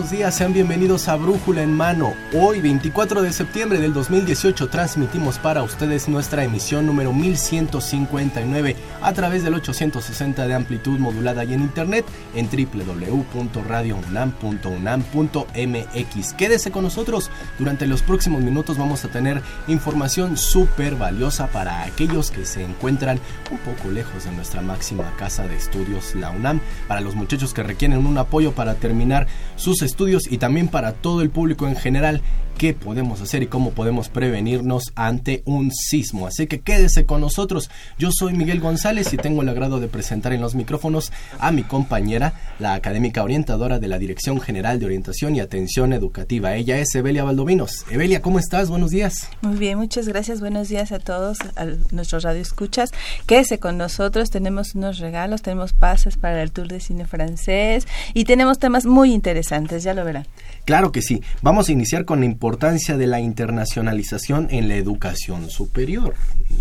Buenos días, sean bienvenidos a Brújula en Mano. Hoy, 24 de septiembre del 2018, transmitimos para ustedes nuestra emisión número 1159 a través del 860 de amplitud modulada y en internet en www.radiounam.unam.mx. Quédese con nosotros, durante los próximos minutos vamos a tener información súper valiosa para aquellos que se encuentran un poco lejos de nuestra máxima casa de estudios, la UNAM, para los muchachos que requieren un apoyo para terminar sus estudios y también para todo el público en general qué podemos hacer y cómo podemos prevenirnos ante un sismo. Así que quédese con nosotros. Yo soy Miguel González y tengo el agrado de presentar en los micrófonos a mi compañera, la académica orientadora de la Dirección General de Orientación y Atención Educativa. Ella es Evelia Valdovinos. Evelia, ¿cómo estás? Buenos días. Muy bien, muchas gracias. Buenos días a todos, a nuestros radioescuchas. Quédese con nosotros. Tenemos unos regalos, tenemos pases para el Tour de Cine Francés y tenemos temas muy interesantes, ya lo verán. Claro que sí. Vamos a iniciar con la importancia de la internacionalización en la educación superior.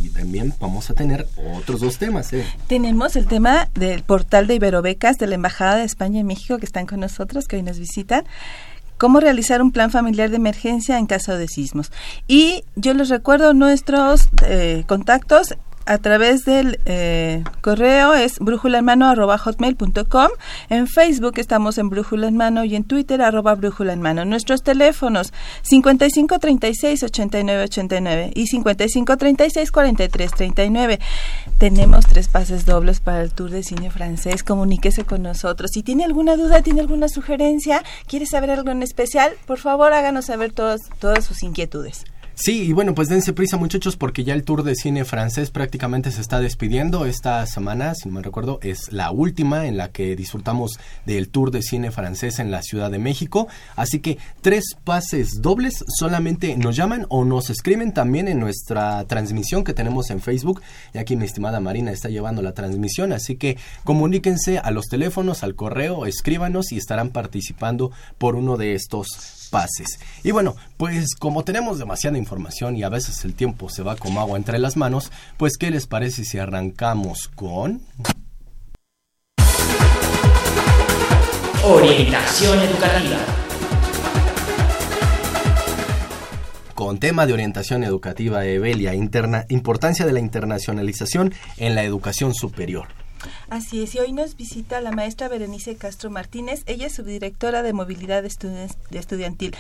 Y también vamos a tener otros dos temas. ¿eh? Tenemos el tema del portal de Iberobecas de la Embajada de España en México que están con nosotros, que hoy nos visitan cómo realizar un plan familiar de emergencia en caso de sismos. Y yo les recuerdo nuestros eh, contactos a través del eh, correo es brújulaenmano.com. En Facebook estamos en Brújula en Mano y en Twitter arroba Brújula en Mano. Nuestros teléfonos 5536-8989 y 5536-4339. Tenemos tres pases dobles para el Tour de Cine Francés. Comuníquese con nosotros. Si tiene alguna duda, tiene alguna sugerencia, quiere saber algo en especial, por favor háganos saber todas, todas sus inquietudes. Sí, y bueno, pues dense prisa muchachos porque ya el tour de cine francés prácticamente se está despidiendo. Esta semana, si no me recuerdo, es la última en la que disfrutamos del tour de cine francés en la Ciudad de México. Así que tres pases dobles solamente nos llaman o nos escriben también en nuestra transmisión que tenemos en Facebook. Y aquí mi estimada Marina está llevando la transmisión, así que comuníquense a los teléfonos, al correo, escríbanos y estarán participando por uno de estos pases. Y bueno, pues como tenemos demasiada información y a veces el tiempo se va como agua entre las manos, pues ¿qué les parece si arrancamos con... Orientación educativa. Con tema de orientación educativa, Evelia, interna, importancia de la internacionalización en la educación superior. Así es, y hoy nos visita la maestra Berenice Castro Martínez. Ella es subdirectora de movilidad estudiantil.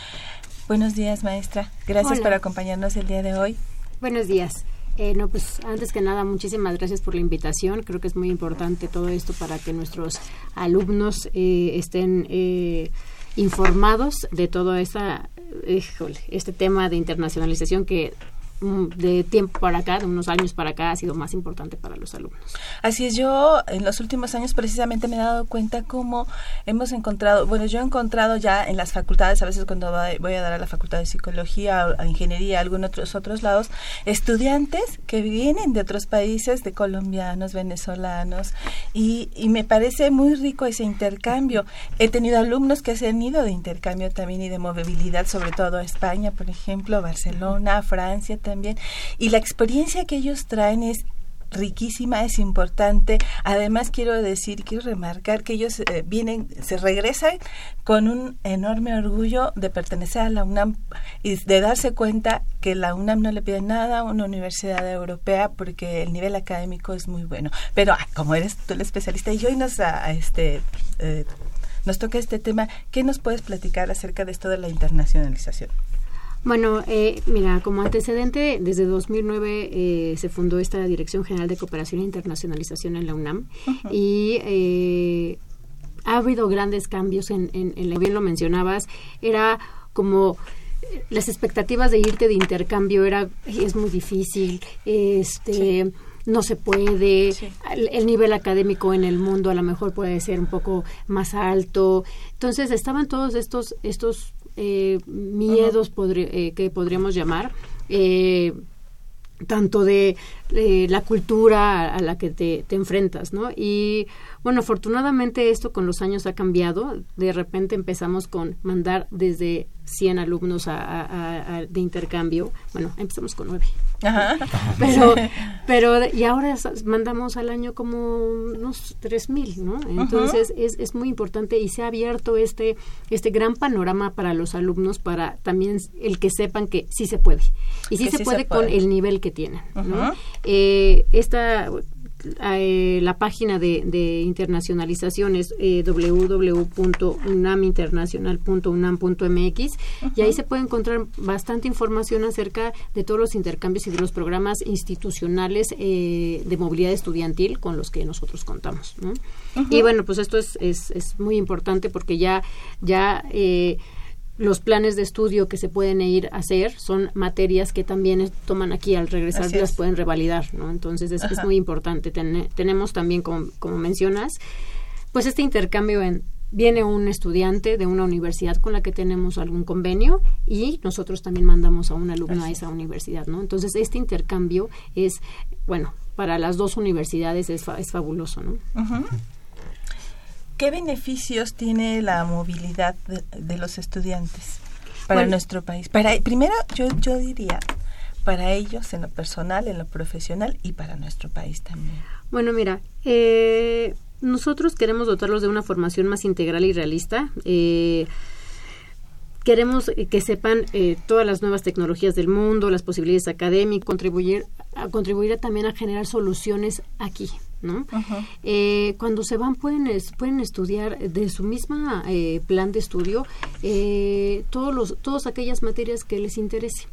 Buenos días, maestra. Gracias por acompañarnos el día de hoy. Buenos días. Eh, no, pues antes que nada, muchísimas gracias por la invitación. Creo que es muy importante todo esto para que nuestros alumnos eh, estén eh, informados de todo esta, este tema de internacionalización que de tiempo para acá, de unos años para acá, ha sido más importante para los alumnos. Así es, yo en los últimos años precisamente me he dado cuenta cómo hemos encontrado, bueno, yo he encontrado ya en las facultades, a veces cuando voy a dar a la facultad de psicología, ingeniería, algunos otros, otros lados, estudiantes que vienen de otros países, de colombianos, venezolanos, y, y me parece muy rico ese intercambio. He tenido alumnos que se han ido de intercambio también y de movilidad, sobre todo a España, por ejemplo, Barcelona, Francia, también. Y la experiencia que ellos traen es riquísima, es importante. Además, quiero decir, quiero remarcar que ellos eh, vienen, se regresan con un enorme orgullo de pertenecer a la UNAM y de darse cuenta que la UNAM no le pide nada a una universidad europea porque el nivel académico es muy bueno. Pero ah, como eres tú el especialista y hoy nos, a, este, eh, nos toca este tema, ¿qué nos puedes platicar acerca de esto de la internacionalización? Bueno, eh, mira, como antecedente, desde 2009 eh, se fundó esta Dirección General de Cooperación e Internacionalización en la UNAM y eh, ha habido grandes cambios en, en, en, bien lo mencionabas, era como las expectativas de irte de intercambio era es muy difícil, este no se puede, el, nivel académico en el mundo a lo mejor puede ser un poco más alto. Entonces estaban todos estos, estos eh, miedos eh, que podríamos llamar. Eh, tanto de la cultura a, la que te, te, enfrentas, ¿no? Y bueno, afortunadamente esto con los años ha cambiado. De repente empezamos con mandar desde 100 alumnos a, de intercambio. Bueno, empezamos con 9. Pero, pero, y ahora mandamos al año como unos 3.000, ¿no? Entonces es, es muy importante y se ha abierto este, este gran panorama para los alumnos para también el que sepan que sí se puede. Y sí, se, puede con el nivel que tienen, ¿no? Eh, esta eh, la página de, de internacionalización es eh, www.unaminternacional.unam.mx y ahí se puede encontrar bastante información acerca de todos los intercambios y de los programas institucionales eh, de movilidad estudiantil con los que nosotros contamos. Y bueno, pues esto es, es, es, muy importante porque ya, ya eh, los planes de estudio que se pueden ir a hacer son materias que también toman aquí al regresar las pueden revalidar, ¿no? Entonces es, es muy importante. tenemos también, como, como, mencionas, pues este intercambio en viene un estudiante de una universidad con la que tenemos algún convenio y nosotros también mandamos a un alumno a esa universidad, ¿no? Entonces este intercambio es, bueno, para las dos universidades es, es fabuloso, ¿no? ¿Qué beneficios tiene la movilidad de, los estudiantes para nuestro país? Para primero yo yo diría para ellos en lo personal, en lo profesional y para nuestro país también. Bueno, mira, eh, nosotros queremos dotarlos de una formación más integral y realista. Eh, queremos que sepan eh, todas las nuevas tecnologías del mundo, las posibilidades académicas, contribuir a contribuir también a generar soluciones aquí, ¿no? Eh, cuando se van pueden pueden estudiar de su misma eh, plan de estudio eh, todos los todas aquellas materias que les interese.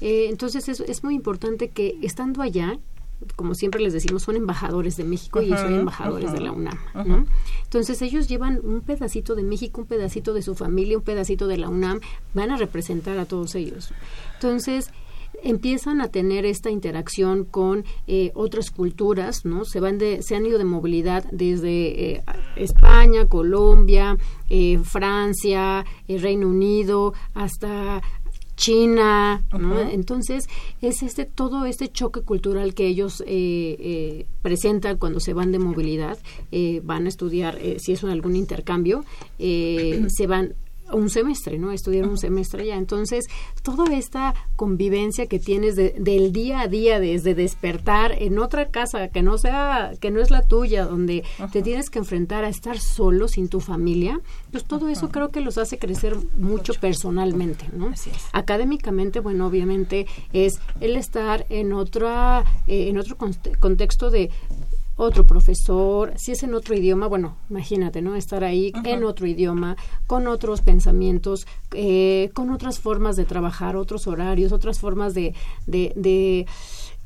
entonces es, es muy importante que estando allá como siempre les decimos, son embajadores de México y son embajadores de la UNAM, ¿no? Entonces ellos llevan un pedacito de México, un pedacito de su familia, un pedacito de la UNAM, van a representar a todos ellos. Entonces, empiezan a tener esta interacción con eh, otras culturas, ¿no? Se van de, se han ido de movilidad desde eh, España, Colombia, eh, Francia, Reino Unido, hasta China, ¿no? Entonces es este todo este choque cultural que ellos presentan cuando se van de movilidad, van a estudiar si es algún intercambio, se van un semestre, ¿no? Estudiar un semestre ya. Entonces, toda esta convivencia que tienes del día a día, desde despertar en otra casa que no sea, que no es la tuya, donde te tienes que enfrentar a estar solo sin tu familia, pues todo eso creo que los hace crecer mucho personalmente, ¿no? Académicamente, bueno, obviamente es el estar en otra, eh, en otro contexto de otro profesor, si es en otro idioma, bueno, imagínate, ¿no? Estar ahí en otro idioma, con otros pensamientos, eh, con otras formas de trabajar, otros horarios, otras formas de, de, de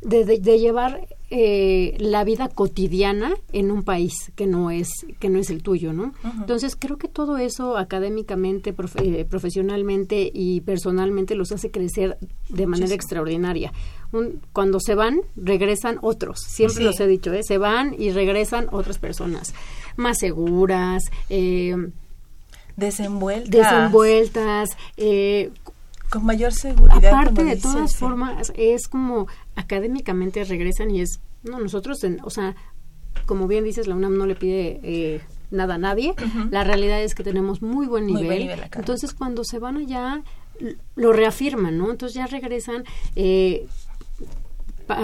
de, de, llevar eh, la vida cotidiana en un país que no es que no es el tuyo, ¿no? Entonces creo que todo eso académicamente, eh, profesionalmente y personalmente los hace crecer de manera extraordinaria. Cuando se van regresan otros, siempre los he dicho, ¿eh? se van y regresan otras personas más seguras. Eh, desenvueltas, desenvueltas eh, con mayor seguridad. Aparte de todas formas, es como académicamente regresan y es, no, nosotros, o sea, como bien dices, la UNAM no le pide eh, nada a nadie. La realidad es que tenemos muy buen nivel. Entonces, cuando se van allá, lo reafirman, ¿no? Entonces ya regresan. Eh,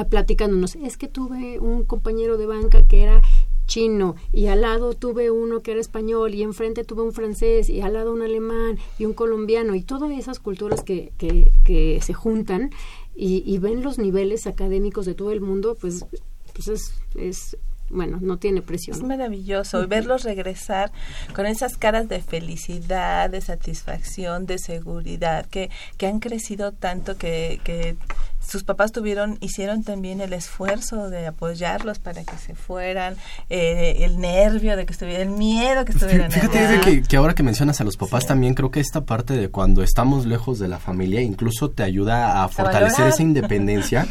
platicándonos, es que tuve un compañero de banca que era chino y al lado tuve uno que era español y enfrente tuve un francés y al lado un alemán y un colombiano y todas esas culturas que, que, que se juntan y, y, ven los niveles académicos de todo el mundo, pues, pues es, es bueno, no tiene presión. Es maravilloso verlos regresar con esas caras de felicidad, de satisfacción, de seguridad, que, que han crecido tanto que, que sus papás tuvieron, hicieron también el esfuerzo de apoyarlos para que se fueran, eh, el nervio de que estuvieran, el miedo que estuvieran. Fíjate que, que, ahora que mencionas a los papás también creo que esta parte de cuando estamos lejos de la familia incluso te ayuda a fortalecer esa independencia,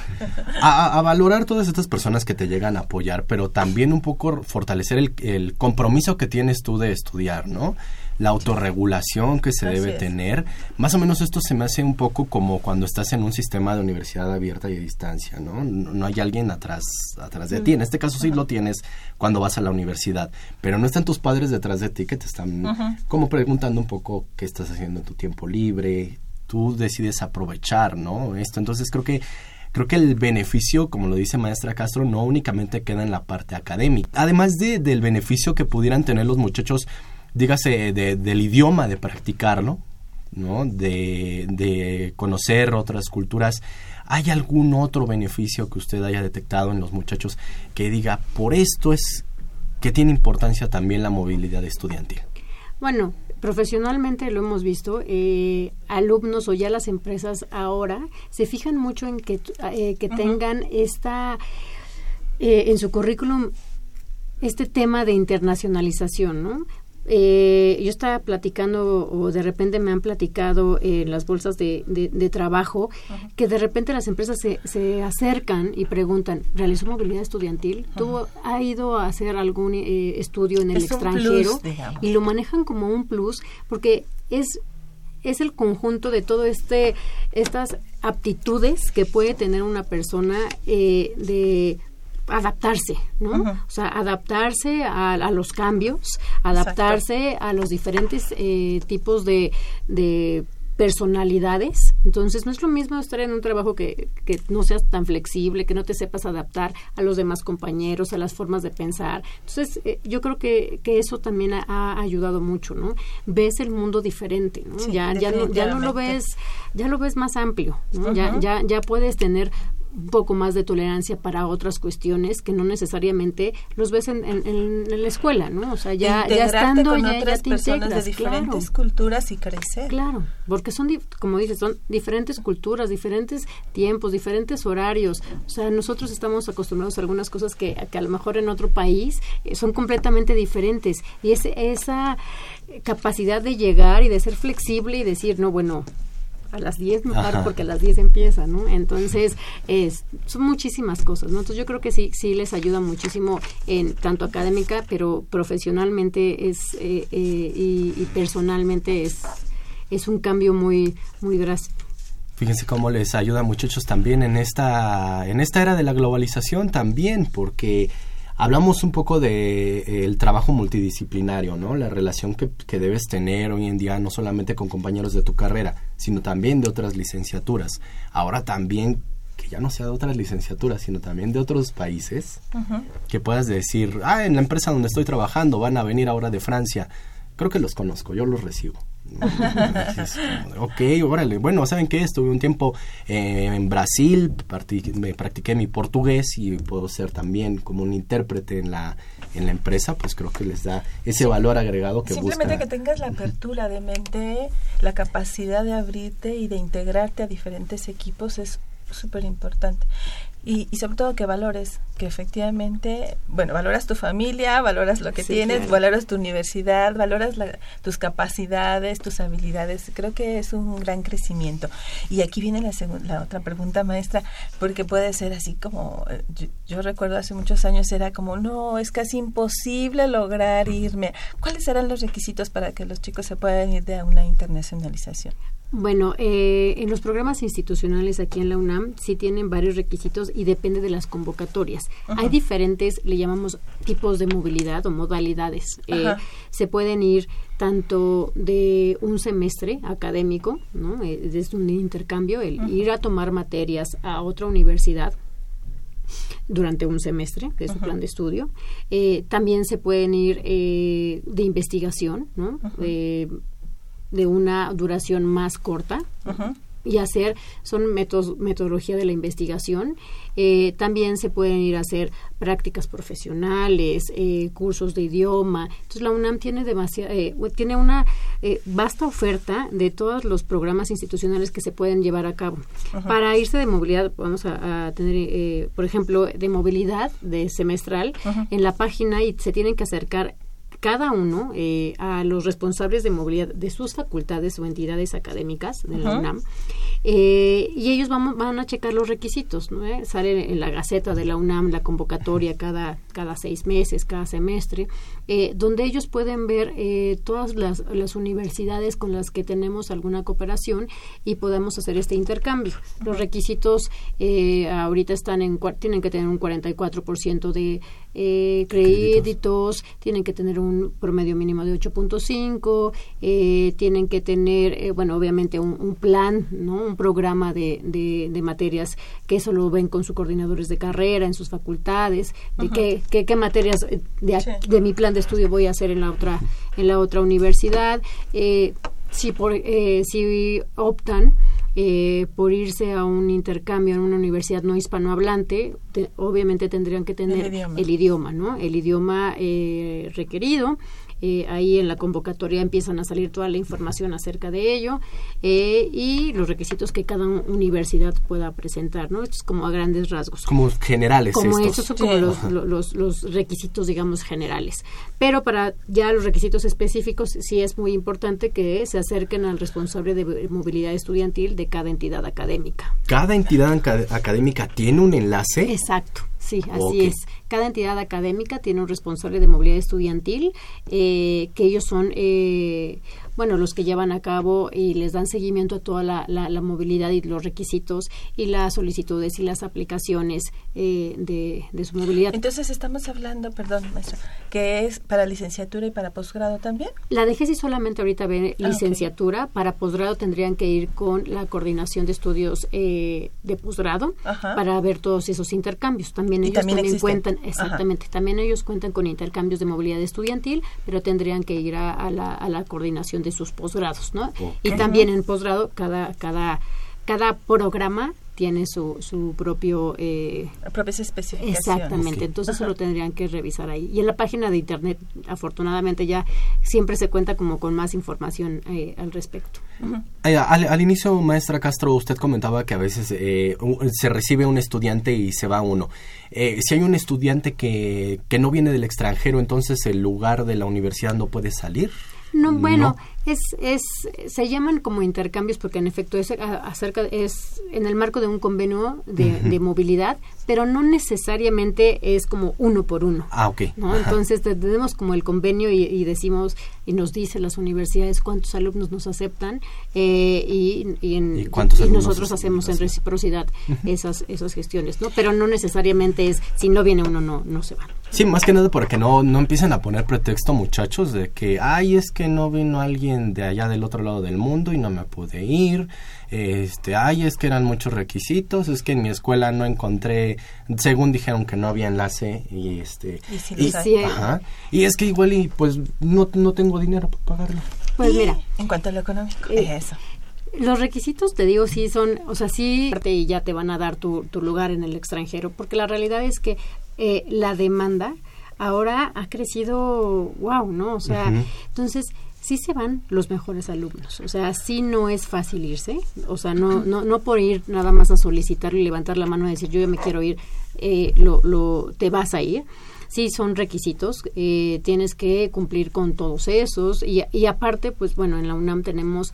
a, a, valorar todas estas personas que te llegan a apoyar, pero también un poco fortalecer el, el compromiso que tienes tú de estudiar, ¿no? La autorregulación que se debe tener. Más o menos esto se me hace un poco como cuando estás en un sistema de universidad abierta y a distancia, ¿no? No, hay alguien atrás, atrás de ti. En este caso sí lo tienes cuando vas a la universidad, pero no están tus padres detrás de ti que te están como preguntando un poco qué estás haciendo en tu tiempo libre. Tú decides aprovechar, ¿no? Esto. Entonces creo que creo que el beneficio, como lo dice maestra Castro, no únicamente queda en la parte académica. Además de, del beneficio que pudieran tener los muchachos dígase, de, del idioma, de practicarlo, ¿no? De, de conocer otras culturas. ¿Hay algún otro beneficio que usted haya detectado en los muchachos que diga, por esto es que tiene importancia también la movilidad estudiantil? Bueno, profesionalmente lo hemos visto, eh, alumnos o ya las empresas ahora se fijan mucho en que, eh, que tengan esta, eh, en su currículum, este tema de internacionalización, ¿no? Eh, yo estaba platicando o de repente me han platicado en las bolsas de, de, trabajo que de repente las empresas se, se, acercan y preguntan, ¿realizó movilidad estudiantil? ¿Tú has ido a hacer algún eh, estudio en el extranjero? y lo manejan como un plus porque es es el conjunto de todo este estas aptitudes que puede tener una persona eh, de adaptarse, ¿no? O sea, adaptarse a, los cambios, adaptarse a los diferentes eh, tipos de, de personalidades. Entonces, no es lo mismo estar en un trabajo que, que, no seas tan flexible, que no te sepas adaptar a los demás compañeros, a las formas de pensar. Entonces, eh, yo creo que, que eso también ha, ayudado mucho, ¿no? Ves el mundo diferente, ¿no? ya, ya, no, ya no lo ves, ya lo ves más amplio, ¿no? ya, ya, ya puedes tener un poco más de tolerancia para otras cuestiones que no necesariamente los ves en, en, la escuela, ¿no? O sea, ya, ya estando con ya, otras personas de diferentes culturas y crecer. Claro, porque son, como dices, son diferentes culturas, diferentes tiempos, diferentes horarios. O sea, nosotros estamos acostumbrados a algunas cosas que, que a lo mejor en otro país eh, son completamente diferentes. Y es, esa capacidad de llegar y de ser flexible y decir, no, bueno, a las 10 me paro porque a las 10 empieza, ¿no? Entonces, es, son muchísimas cosas, ¿no? Entonces yo creo que sí, sí les ayuda muchísimo en tanto académica, pero profesionalmente es eh, eh, y, personalmente es, es un cambio muy, muy drástico. Fíjense cómo les ayuda muchachos también en esta, en esta era de la globalización también, porque Hablamos un poco de eh, el trabajo multidisciplinario, ¿no? La relación que, que, debes tener hoy en día no solamente con compañeros de tu carrera, sino también de otras licenciaturas. Ahora también que ya no sea de otras licenciaturas, sino también de otros países, que puedas decir, ah, en la empresa donde estoy trabajando van a venir ahora de Francia. Creo que los conozco, yo los recibo ok, órale. Bueno, ¿saben qué? Estuve un tiempo eh, en Brasil, me practiqué mi portugués y puedo ser también como un intérprete en la, en la empresa, pues creo que les da ese valor agregado que Simplemente que tengas la apertura de mente, la capacidad de abrirte y de integrarte a diferentes equipos es súper importante y, y, sobre todo que valores, que efectivamente, bueno, valoras tu familia, valoras lo que tienes, valoras tu universidad, valoras tus capacidades, tus habilidades. Creo que es un gran crecimiento. Y aquí viene la, la otra pregunta, maestra, porque puede ser así como, eh, yo, yo, recuerdo hace muchos años era como, no, es casi imposible lograr irme. ¿Cuáles serán los requisitos para que los chicos se puedan ir de una internacionalización? Bueno, eh, en los programas institucionales aquí en la UNAM sí tienen varios requisitos y depende de las convocatorias. Hay diferentes, le llamamos tipos de movilidad o modalidades. Eh, se pueden ir tanto de un semestre académico, ¿no? Eh, es un intercambio, el ir a tomar materias a otra universidad durante un semestre, que es su plan de estudio. también se pueden ir de investigación, ¿no? De una duración más corta, y hacer son métodos, metodología de la investigación. Eh, también se pueden ir a hacer prácticas profesionales, eh, cursos de idioma. Entonces la UNAM tiene demasiada, eh, tiene una vasta oferta de todos los programas institucionales que se pueden llevar a cabo. Para irse de movilidad vamos a, tener, por ejemplo, de movilidad de semestral en la página y se tienen que acercar cada uno eh, a los responsables de movilidad de sus facultades o entidades académicas de la UNAM eh, y ellos van, van a checar los requisitos, ¿no? Eh, sale en la Gaceta de la UNAM la convocatoria cada, cada seis meses, cada semestre, donde ellos pueden ver todas las, las, universidades con las que tenemos alguna cooperación y podemos hacer este intercambio. Los requisitos ahorita están en, tienen que tener un 44% de eh, créditos, tienen que tener un promedio mínimo de 8.5, eh, tienen que tener, eh, bueno, obviamente un, plan, ¿no? Un programa de, de, materias que eso lo ven con sus coordinadores de carrera en sus facultades, de qué, qué, materias de, de, mi plan de estudio voy a hacer en la otra, en la otra universidad. si, por, si optan eh, por irse a un intercambio en una universidad no hispanohablante, obviamente tendrían que tener el idioma, ¿no? El idioma eh, requerido eh, ahí en la convocatoria empiezan a salir toda la información acerca de ello eh, y los requisitos que cada universidad pueda presentar, ¿no? Esto es como a grandes rasgos. Como generales. Como estos son como los, los, requisitos, digamos, generales. Pero para ya los requisitos específicos sí es muy importante que se acerquen al responsable de movilidad estudiantil de cada entidad académica. ¿Cada entidad académica tiene un enlace? Exacto. Sí, así es. Cada entidad académica tiene un responsable de movilidad estudiantil, eh, que ellos son eh, bueno, los que llevan a cabo y les dan seguimiento a toda la, la, movilidad y los requisitos y las solicitudes y las aplicaciones eh, de, de, su movilidad. Entonces estamos hablando, perdón, maestro, que es para licenciatura y para posgrado también. La DGESI solamente ahorita ve ah, licenciatura, para posgrado tendrían que ir con la coordinación de estudios eh, de posgrado para ver todos esos intercambios. También ellos también, cuentan, exactamente, también ellos cuentan con intercambios de movilidad estudiantil, pero tendrían que ir a, la, a la coordinación de sus posgrados, ¿no? Y también en posgrado cada cada cada programa tiene su, su propio... Eh, propias especificaciones. Exactamente, entonces eso lo tendrían que revisar ahí. Y en la página de Internet, afortunadamente, ya siempre se cuenta como con más información eh, al respecto. Eh, al, inicio, maestra Castro, usted comentaba que a veces eh, se recibe un estudiante y se va uno. si hay un estudiante que, que no viene del extranjero, entonces el lugar de la universidad no puede salir. No, bueno, es, es, se llaman como intercambios porque en efecto es acerca es en el marco de un convenio de, de movilidad, pero no necesariamente es como uno por uno. Ah, ok. ¿no? Entonces tenemos como el convenio y, decimos y nos dice las universidades cuántos alumnos nos aceptan eh, y, y, nosotros hacemos en reciprocidad esas esas gestiones, ¿no? Pero no necesariamente es si no viene uno no no se va. Sí, más que nada porque no no empiezan a poner pretexto muchachos de que ay es que no vino alguien de allá del otro lado del mundo y no me pude ir este, ay, es que eran muchos requisitos, es que en mi escuela no encontré, según dijeron que no había enlace y este, y, y es que igual y pues no, no tengo dinero para pagarlo. Pues mira, en cuanto a lo económico, eh, eso. Los requisitos, te digo, sí son, o sea, sí, y ya te van a dar tu, tu lugar en el extranjero, porque la realidad es que eh, la demanda ahora ha crecido, wow, ¿no? O sea, entonces sí se van los mejores alumnos. O sea, sí no es fácil irse. O sea, no, no, no por ir nada más a solicitar y levantar la mano y decir yo ya me quiero ir, eh, lo, lo, te vas a ir. Sí son requisitos, eh, tienes que cumplir con todos esos y, y aparte, pues bueno, en la UNAM tenemos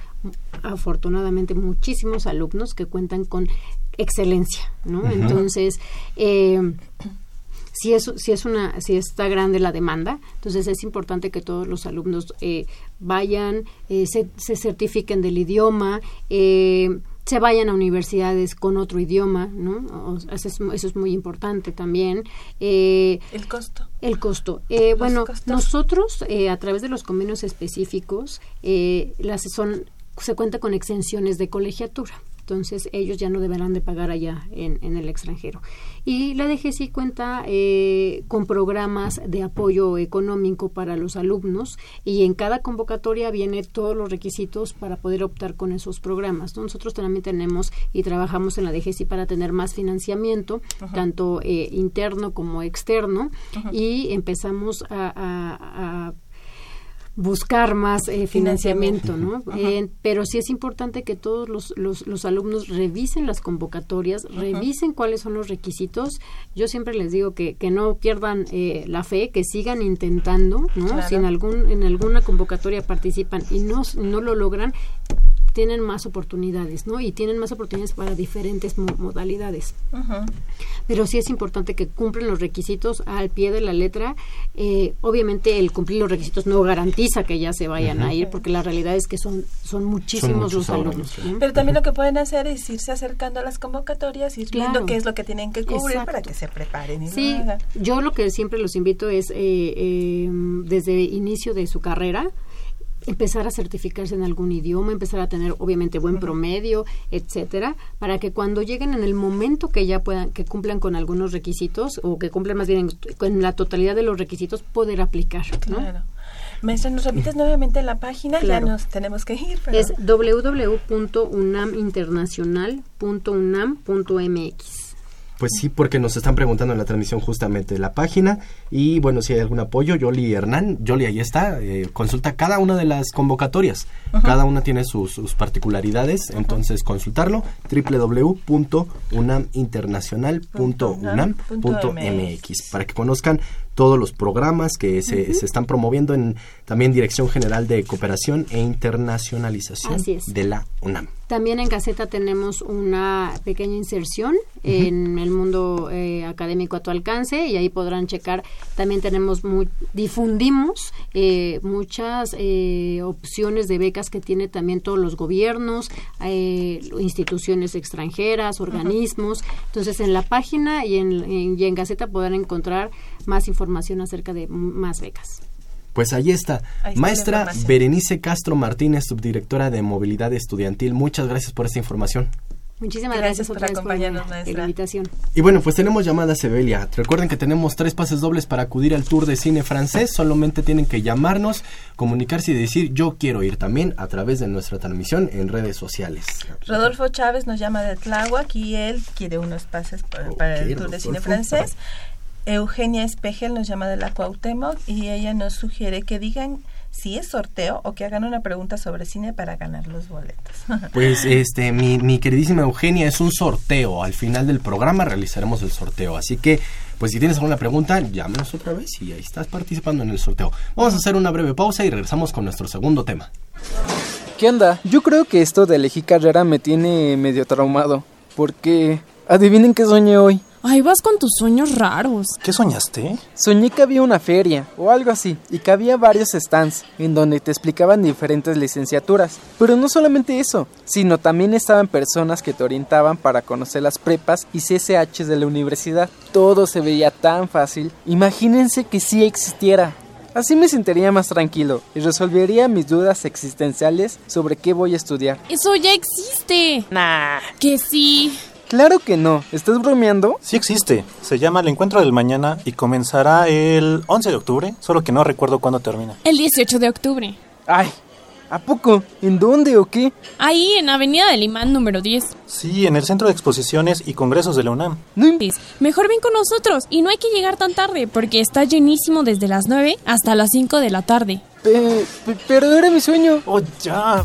afortunadamente muchísimos alumnos que cuentan con excelencia, ¿no? Entonces, eh, si es, si es una, si está grande la demanda, entonces es importante que todos los alumnos eh, vayan, eh, se, se, certifiquen del idioma, eh, se vayan a universidades con otro idioma, ¿no? eso, es, muy importante también. ¿El costo? El costo. bueno, nosotros a través de los convenios específicos las son, se cuenta con exenciones de colegiatura. Entonces ellos ya no deberán de pagar allá en, en el extranjero. Y la DGC cuenta eh, con programas de apoyo económico para los alumnos y en cada convocatoria viene todos los requisitos para poder optar con esos programas. Nosotros también tenemos y trabajamos en la DGC para tener más financiamiento, tanto eh, interno como externo, y empezamos a buscar más eh, financiamiento, ¿no? Eh, pero sí es importante que todos los, los, alumnos revisen las convocatorias, revisen cuáles son los requisitos. Yo siempre les digo que, que no pierdan eh, la fe, que sigan intentando, ¿no? Si en, algún, en alguna convocatoria participan y no, no lo logran, tienen más oportunidades, ¿no? Y tienen más oportunidades para diferentes modalidades. Pero sí es importante que cumplen los requisitos al pie de la letra. Eh, obviamente el cumplir los requisitos no garantiza que ya se vayan a ir, porque la realidad es que son, son muchísimos los alumnos. Pero también lo que pueden hacer es irse acercando a las convocatorias, y viendo qué es lo que tienen que cubrir para que se preparen. Y sí, yo lo que siempre los invito es, eh, eh, desde inicio de su carrera, empezar a certificarse en algún idioma, empezar a tener obviamente buen promedio, etcétera, para que cuando lleguen en el momento que ya puedan, que cumplan con algunos requisitos o que cumplan más bien con la totalidad de los requisitos, poder aplicar. Claro. Maestra, ¿nos repites nuevamente la página? Ya nos tenemos que ir. Es www.unaminternacional.unam.mx. Pues sí, porque nos están preguntando en la transmisión justamente la página. Y bueno, si hay algún apoyo, Yoli Hernán, Yoli ahí está, eh, consulta cada una de las convocatorias, cada una tiene sus, particularidades, entonces consultarlo www.unaminternacional.unam.mx para que conozcan todos los programas que se, se, están promoviendo en también Dirección General de Cooperación e Internacionalización de la UNAM. También en Gaceta tenemos una pequeña inserción en el mundo eh, académico a tu alcance y ahí podrán checar. También tenemos, muy, difundimos eh, muchas eh, opciones de becas que tiene también todos los gobiernos, instituciones extranjeras, organismos. Entonces en la página y en, y en Gaceta podrán encontrar más información acerca de más becas. Pues ahí está. Maestra Berenice Castro Martínez, subdirectora de Movilidad Estudiantil, muchas gracias por esta información. Muchísimas gracias, por acompañarnos, por la, invitación. Y bueno, pues tenemos llamada Sebelia. Recuerden que tenemos tres pases dobles para acudir al tour de cine francés. Solamente tienen que llamarnos, comunicarse y decir yo quiero ir también a través de nuestra transmisión en redes sociales. Rodolfo Chávez nos llama de Tláhuac y él quiere unos pases para, el tour de cine francés. Eugenia Espejel nos llama de la Cuauhtémoc y ella nos sugiere que digan si es sorteo o que hagan una pregunta sobre cine para ganar los boletos. Pues este mi, mi queridísima Eugenia es un sorteo. Al final del programa realizaremos el sorteo. Así que pues si tienes alguna pregunta, llámenos otra vez y ahí estás participando en el sorteo. Vamos a hacer una breve pausa y regresamos con nuestro segundo tema. ¿Qué onda? Yo creo que esto de elegir carrera me tiene medio traumado. Porque adivinen qué soñé hoy. Ay, vas con tus sueños raros. ¿Qué soñaste? Soñé que había una feria o algo así y que había varios stands en donde te explicaban diferentes licenciaturas. Pero no solamente eso, sino también estaban personas que te orientaban para conocer las prepas y CSHs de la universidad. Todo se veía tan fácil. Imagínense que sí existiera. Así me sentiría más tranquilo y resolvería mis dudas existenciales sobre qué voy a estudiar. Eso ya existe. Nah. Que sí. Claro que no. ¿Estás bromeando? Sí existe. Se llama El Encuentro del Mañana y comenzará el 11 de octubre, solo que no recuerdo cuándo termina. El 18 de octubre. Ay, ¿a poco? ¿En dónde o qué? Ahí, en Avenida del Imán número 10. Sí, en el Centro de Exposiciones y Congresos de la UNAM. No Mejor ven con nosotros y no hay que llegar tan tarde porque está llenísimo desde las 9 hasta las 5 de la tarde. pero era mi sueño. Oh, ya.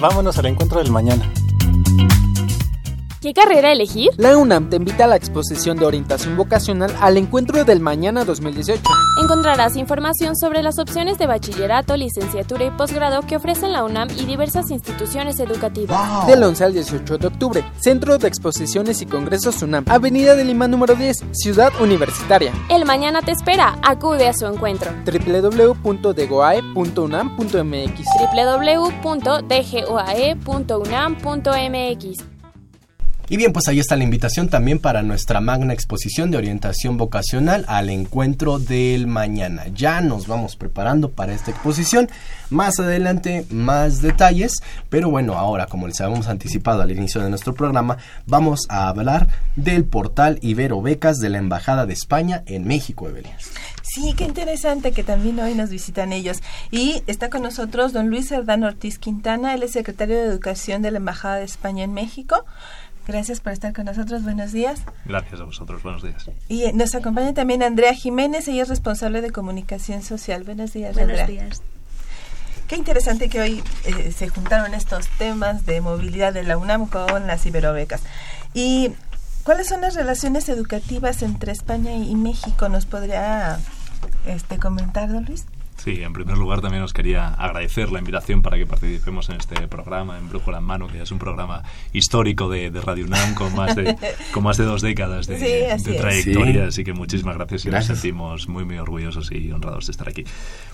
Vámonos al Encuentro del Mañana. ¿Qué carrera elegir? La UNAM te invita a la exposición de orientación vocacional al encuentro del mañana 2018. Encontrarás información sobre las opciones de bachillerato, licenciatura y posgrado que ofrecen la UNAM y diversas instituciones educativas. Del 11 al 18 de octubre, Centro de Exposiciones y Congresos UNAM, Avenida de Lima número 10, Ciudad Universitaria. El mañana te espera, acude a su encuentro. www.degoae.unam.mx www.dgoae.unam.mx Y bien, pues ahí está la invitación también para nuestra magna exposición de orientación vocacional al encuentro del mañana. Ya nos vamos preparando para esta exposición. Más adelante, más detalles. Pero bueno, ahora, como les habíamos anticipado al inicio de nuestro programa, vamos a hablar del portal Ibero Becas de la Embajada de España en México, Evelyn. Sí, qué interesante que también hoy nos visitan ellos. Y está con nosotros don Luis Cerdán Ortiz Quintana, él es secretario de Educación de la Embajada de España en México. Gracias por estar con nosotros. Buenos días. Gracias a vosotros. Buenos días. Y eh, nos acompaña también Andrea Jiménez. Ella es responsable de comunicación social. Buenos días, Buenos Andrea. días. Qué interesante que hoy eh, se juntaron estos temas de movilidad de la UNAM con las Iberobecas. ¿Y cuáles son las relaciones educativas entre España y México? ¿Nos podría este, comentar, don Luis? Sí, en primer lugar también os quería agradecer la invitación para que participemos en este programa, en Brújula en Mano, que es un programa histórico de, de Radio UNAM con más de, con más de dos décadas de, Sí, así de es. trayectoria. Sí. Así que muchísimas gracias y Gracias. nos sentimos muy, muy orgullosos y honrados de estar aquí.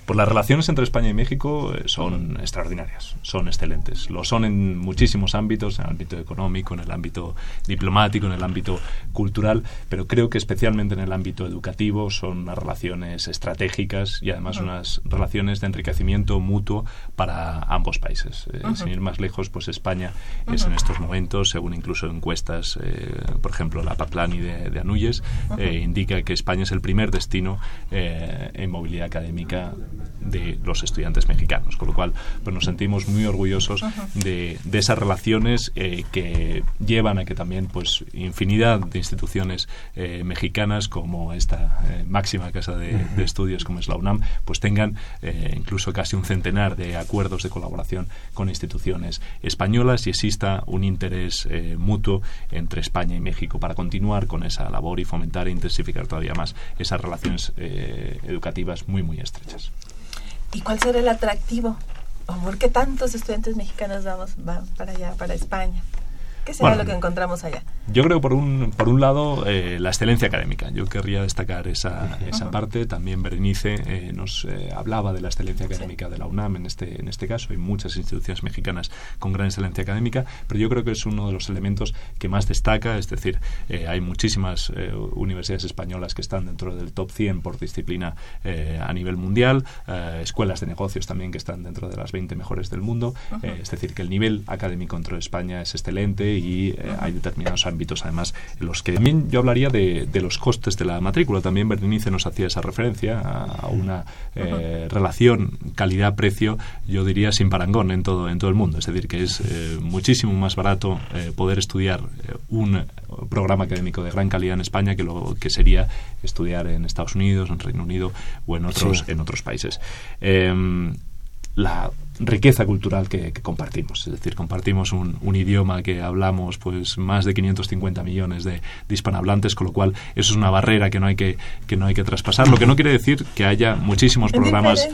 Pues las relaciones entre España y México eh, son extraordinarias, son excelentes. Lo son en muchísimos ámbitos, en el ámbito económico, en el ámbito diplomático, en el ámbito cultural, pero creo que especialmente en el ámbito educativo son unas relaciones estratégicas y además unas relaciones de enriquecimiento mutuo para ambos países. Eh, Sin ir más lejos, pues España es en estos momentos, según incluso encuestas, eh, por ejemplo, la Paplani de, de Anuyes, eh, indica que España es el primer destino en movilidad académica de los estudiantes mexicanos, con lo cual pues nos sentimos muy orgullosos de, de esas relaciones eh, que llevan a que también pues infinidad de instituciones eh, mexicanas como esta eh, máxima casa de, de estudios como es la UNAM pues tengan eh, incluso casi un centenar de acuerdos de colaboración con instituciones españolas y exista un interés eh, mutuo entre España y México para continuar con esa labor y fomentar e intensificar todavía más esas relaciones eh, educativas muy muy estrechas. ¿Y cuál será el atractivo? ¿O por qué tantos estudiantes mexicanos vamos van para allá, para España? ¿Qué será Bueno, lo que encontramos allá? Yo creo por un, por un lado eh, la excelencia académica. Yo querría destacar esa, esa parte. También Berenice eh, nos eh, hablaba de la excelencia académica de la UNAM en este, en este caso. Hay muchas instituciones mexicanas con gran excelencia académica, pero yo creo que es uno de los elementos que más destaca. Es decir, hay muchísimas universidades españolas que están dentro del top 100 por disciplina a nivel mundial, escuelas de negocios también que están dentro de las 20 mejores del mundo. Es decir, que el nivel académico dentro de España es excelente y hay determinados ámbitos además en los que también yo hablaría de, de los costes de la matrícula. También Berenice nos hacía esa referencia a, a una eh, relación calidad-precio, yo diría sin parangón en todo, en todo el mundo. Es decir, que es eh, muchísimo más barato eh, poder estudiar un programa académico de gran calidad en España que lo que sería estudiar en Estados Unidos, en Reino Unido o en otros, Sí. en otros países. Em, la riqueza cultural que, que compartimos. Es decir, compartimos un, un idioma que hablamos pues más de 550 millones de, de hispanohablantes, con lo cual eso es una barrera que no hay que, que no hay que traspasar. Lo que no quiere decir que haya muchísimos programas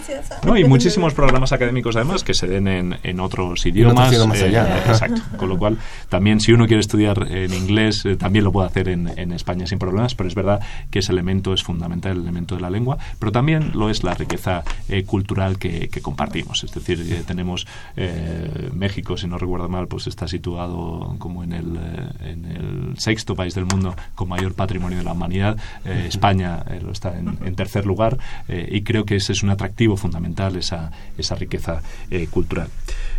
no, y muchísimos programas académicos además que se den en, en otros idiomas. allá. exacto. Con lo cual, también si uno quiere estudiar en inglés, eh, también lo puede hacer en, en España sin problemas, pero es verdad que ese elemento es fundamental, el elemento de la lengua, pero también lo es la riqueza eh, cultural que, que compartimos. Es decir, tenemos eh, México, si no recuerdo mal, pues está situado como en el, eh, en el sexto país del mundo con mayor patrimonio de la humanidad. Eh, España eh, lo está en, en tercer lugar y creo que ese es un atractivo fundamental, esa, esa riqueza eh, cultural.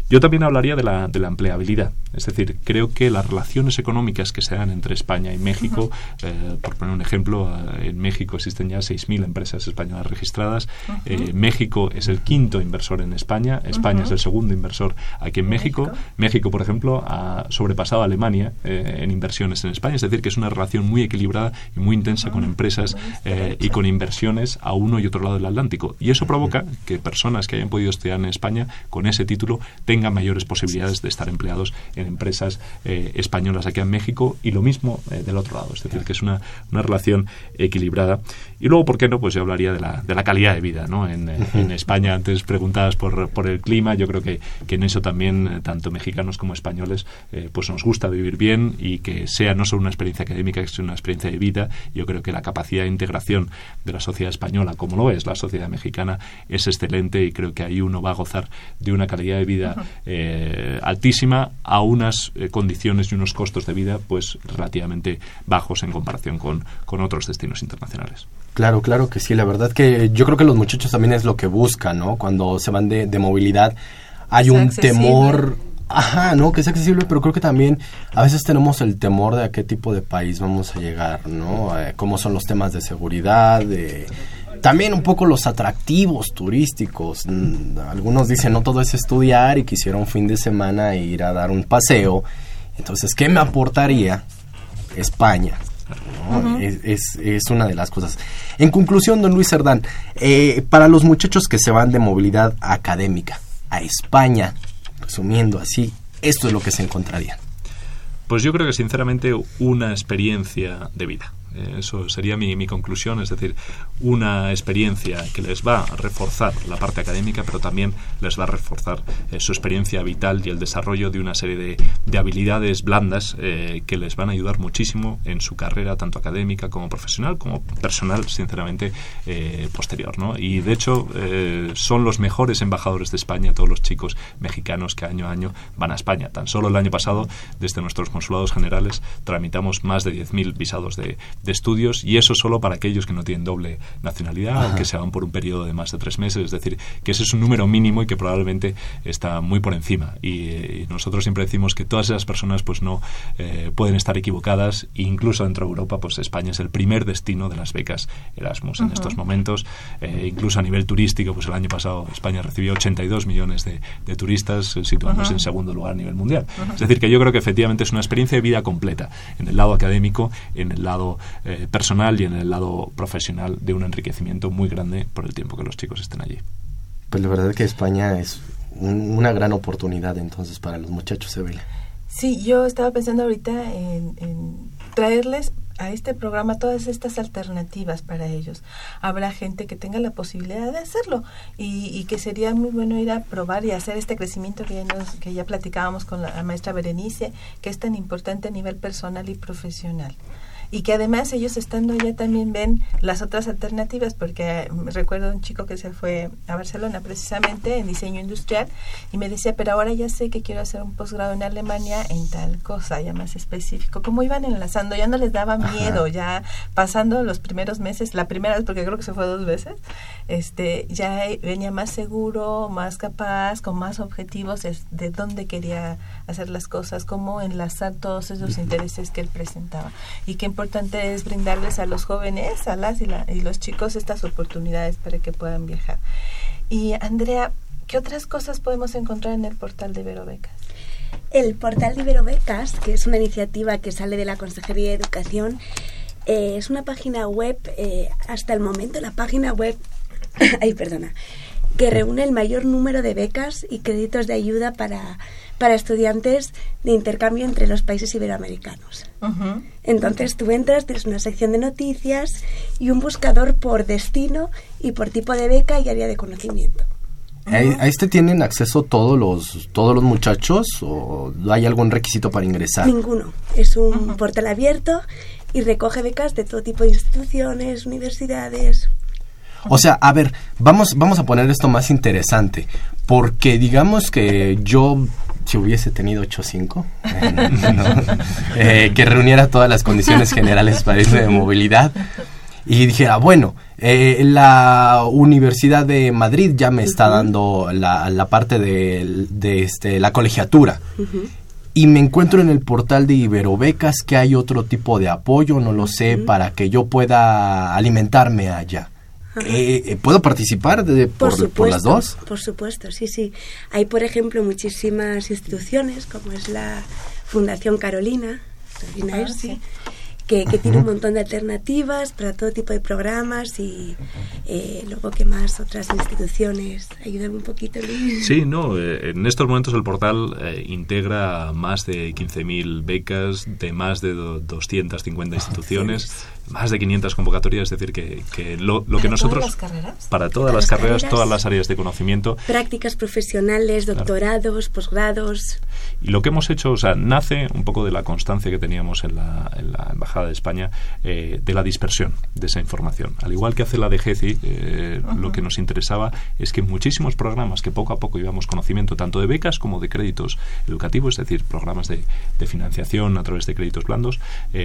Yo también hablaría de la, de la empleabilidad. Es decir, creo que las relaciones económicas que se dan entre España y México, eh, por poner un ejemplo, eh, en México existen ya 6.000 empresas españolas registradas. Eh, México es el quinto inversor en España. España es el segundo inversor aquí en México. México, por ejemplo, ha sobrepasado a Alemania eh, en inversiones en España. Es decir, que es una relación muy equilibrada y muy intensa con empresas eh, y con inversiones a uno y otro lado del Atlántico. Y eso provoca que personas que hayan podido estudiar en España con ese título tengan mayores posibilidades de estar empleados en empresas eh, españolas aquí en México y lo mismo eh, del otro lado. Es decir, que es una, una relación equilibrada. Y luego, ¿por qué no? Pues yo hablaría de la, de la calidad de vida ¿no? en, eh, en España. Antes preguntabas por, por el clima. Yo creo que, que en eso también, tanto mexicanos como españoles, eh, pues nos gusta vivir bien y que sea no solo una experiencia académica, que sea una experiencia de vida. Yo creo que la capacidad de integración de la sociedad española, como lo es la sociedad mexicana, es excelente y creo que ahí uno va a gozar de una calidad de vida eh, altísima a unas eh, condiciones y unos costos de vida pues relativamente bajos en comparación con, con otros destinos internacionales. Claro, claro que sí. La verdad que yo creo que los muchachos también es lo que buscan, ¿no? Cuando se van de, de movilidad, hay un temor Ajá, no, que es accesible, pero creo que también a veces tenemos el temor de a qué tipo de país vamos a llegar, ¿no? Eh, cómo son los temas de seguridad, de también un poco los atractivos turísticos. Mm, algunos dicen, no todo es estudiar y quisiera un fin de semana ir a dar un paseo. Entonces, ¿qué me aportaría España? es, es, una de las cosas. En conclusión, don Luis Cerdán, eh, para los muchachos que se van de movilidad académica a España, resumiendo así, esto es lo que se encontraría. Pues yo creo que sinceramente una experiencia de vida. Eh, eso sería mi, mi, conclusión, es decir, una experiencia que les va a reforzar la parte académica, pero también les va a reforzar eh, su experiencia vital y el desarrollo de una serie de, de habilidades blandas eh, que les van a ayudar muchísimo en su carrera, tanto académica como profesional, como personal, sinceramente, posterior. ¿no? Y de hecho, son los mejores embajadores de España, todos los chicos mexicanos que año a año van a España. Tan solo el año pasado, desde nuestros consulados generales, tramitamos más de 10.000 visados de, de estudios y eso solo para aquellos que no tienen doble nacionalidad o que se van por un periodo de más de tres meses. Es decir, que ese es un número mínimo y que probablemente está muy por encima. Y, eh, nosotros siempre decimos que todas esas personas pues no eh, pueden estar equivocadas e incluso dentro de Europa pues España es el primer destino de las becas Erasmus en estos momentos. Eh, incluso a nivel turístico, pues el año pasado España recibió 82 millones de, turistas, situándose en segundo lugar a nivel mundial. Es decir, que yo creo que efectivamente es una experiencia de vida completa en el lado académico, en el lado eh, personal y en el lado profesional de un enriquecimiento muy grande por el tiempo que los chicos estén allí. Pues la verdad es que España es una gran oportunidad entonces para los muchachos, Sevilla. Sí, yo estaba pensando ahorita en, traerles a este programa todas estas alternativas para ellos. Habrá gente que tenga la posibilidad de hacerlo y, que sería muy bueno ir a probar y hacer este crecimiento que ya, nos, que ya platicábamos con la maestra Berenice, que es tan importante a nivel personal y profesional y que además ellos estando allá también ven las otras alternativas, porque recuerdo un chico que se fue a Barcelona precisamente en diseño industrial y me decía, pero ahora ya sé que quiero hacer un posgrado en Alemania en tal cosa, ya más específico. ¿Cómo iban enlazando? Ya no les daba miedo, ya pasando los primeros meses, la primera vez, porque creo que se fue dos veces, este, ya venía más seguro, más capaz, con más objetivos de dónde quería hacer las cosas, cómo enlazar todos esos intereses que él presentaba. Y qué importante es brindarles a los jóvenes, a las y, y los chicos estas oportunidades para que puedan viajar. Y Andrea, ¿qué otras cosas podemos encontrar en el portal de Iberobecas? El portal de Iberobecas, que es una iniciativa que sale de la Consejería de Educación, eh, es una página web, eh, hasta el momento la página web, ay perdona, que reúne el mayor número de becas y créditos de ayuda para para estudiantes de intercambio entre los países iberoamericanos. Entonces tú entras, tienes una sección de noticias y un buscador por destino y por tipo de beca y área de conocimiento. ¿A, este tienen acceso todos los todos los muchachos o hay algún requisito para ingresar? Ninguno. Es un portal abierto y recoge becas de todo tipo de instituciones, universidades. O sea, a ver, vamos, vamos a poner esto más interesante, porque digamos que yo si hubiese tenido 8.5, eh, eh, que reuniera todas las condiciones generales para irme de movilidad y dijera, bueno, eh, la Universidad de Madrid ya me está dando la, la parte de, de, este, la colegiatura. Y me encuentro en el portal de Iberobecas que hay otro tipo de apoyo, no lo sé, para que yo pueda alimentarme allá. Eh, eh, ¿Puedo participar de, por, las dos? Por supuesto, sí, sí. Hay, por ejemplo, muchísimas instituciones, como es la Fundación Carolina, Carolina ah, que, tiene un montón de alternativas para todo tipo de programas y eh, luego que más otras instituciones. Ayúdame un poquito, Luis. Sí, no, eh, en estos momentos el portal eh, integra más de 15.000 becas de más de 250 instituciones, más de 500 convocatorias, es decir, que, que lo, lo que nosotros... Todas las carreras? Para todas las, carreras, todas las áreas de conocimiento. Prácticas profesionales, doctorados, posgrados. Y lo que hemos hecho, o sea, nace un poco de la constancia que teníamos en la, en la embajada de España de la dispersión de esa información. Al igual que hace la DGCI, lo que nos interesaba es que muchísimos programas que poco a poco íbamos conocimiento tanto de becas como de créditos educativos, es decir, programas de, financiación a través de créditos blandos,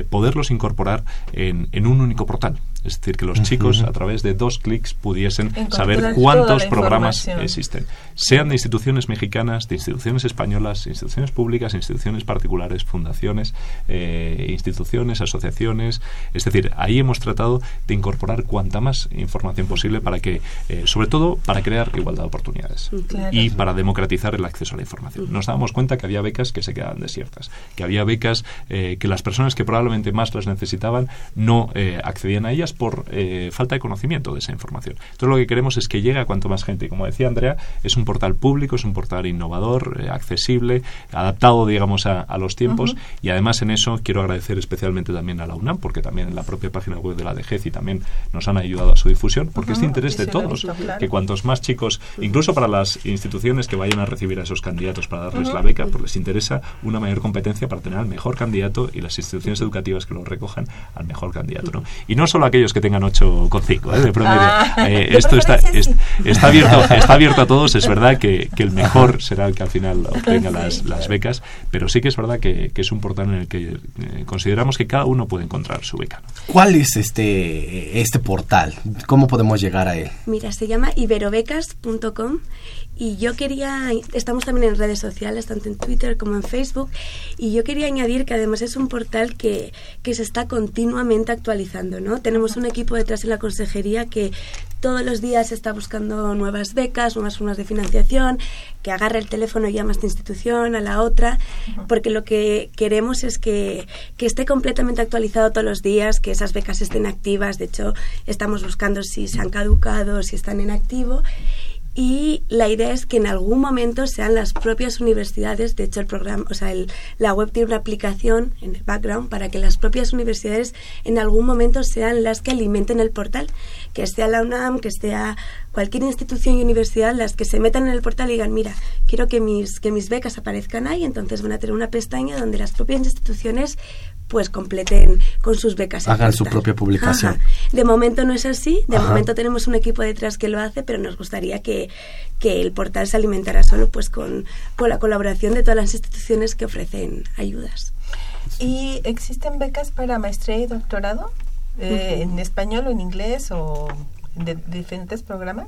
poderlos incorporar en, en un único portal. Es decir, que los chicos a través de dos clics pudiesen saber cuántos programas existen, sean de instituciones mexicanas, de instituciones españolas, instituciones públicas, instituciones particulares, fundaciones, eh, instituciones, asociaciones. Es decir, ahí hemos tratado de incorporar cuanta más información posible para que, eh, sobre todo, para crear igualdad de oportunidades y para democratizar el acceso a la información. Nos dábamos cuenta que había becas que se quedaban desiertas, que había becas eh, que las personas que probablemente más las necesitaban no accedían a ellas por eh, falta de conocimiento de esa información. Entonces lo que queremos es que llegue a cuanto más gente. Como decía Andrea, es un portal público, es un portal innovador, eh, accesible, adaptado, digamos, a, los tiempos. Y además en eso quiero agradecer especialmente también a la UNAM, porque también en la propia página web de la DGCI también nos han ayudado a su difusión, porque es de interés de todos que cuantos más chicos, incluso para las instituciones que vayan a recibir a esos candidatos para darles la beca, pues les interesa una mayor competencia para tener al mejor candidato y las instituciones educativas que lo recojan al mejor candidato. ¿no? Y no solo aquellos que tengan 8,5 ¿eh? de promedio. Ah. Eh, esto está, está, abierto, está abierto a todos. Es verdad que, que, el mejor será el que al final obtenga las, las becas, pero sí que es verdad que, que es un portal en el que eh, consideramos que cada uno puede encontrar su beca. ¿Cuál es este, este portal? ¿Cómo podemos llegar a él? Mira, se llama iberobecas.com y yo quería, estamos también en redes sociales, tanto en Twitter como en Facebook, y yo quería añadir que además es un portal que, que se está continuamente actualizando, ¿no? Tenemos un equipo detrás de la consejería que todos los días está buscando nuevas becas, nuevas formas de financiación, que agarre el teléfono y llama a esta institución, a la otra, porque lo que queremos es que, que, esté completamente actualizado todos los días, que esas becas estén activas. De hecho, estamos buscando si se han caducado, si están en activo y la idea es que en algún momento sean las propias universidades, de hecho el programa, o sea, el, la web tiene una aplicación en el background para que las propias universidades en algún momento sean las que alimenten el portal, que sea la UNAM, que sea cualquier institución y universidad las que se metan en el portal y digan, mira, quiero que mis, que mis becas aparezcan ahí, entonces van a tener una pestaña donde las propias instituciones pues completen con sus becas. Hagan su propia publicación. De momento no es así, de momento tenemos un equipo detrás que lo hace, pero nos gustaría que, que el portal se alimentara solo pues con, con la colaboración de todas las instituciones que ofrecen ayudas. ¿Y existen becas para maestría y doctorado? Eh, ¿En español o en inglés o de diferentes programas?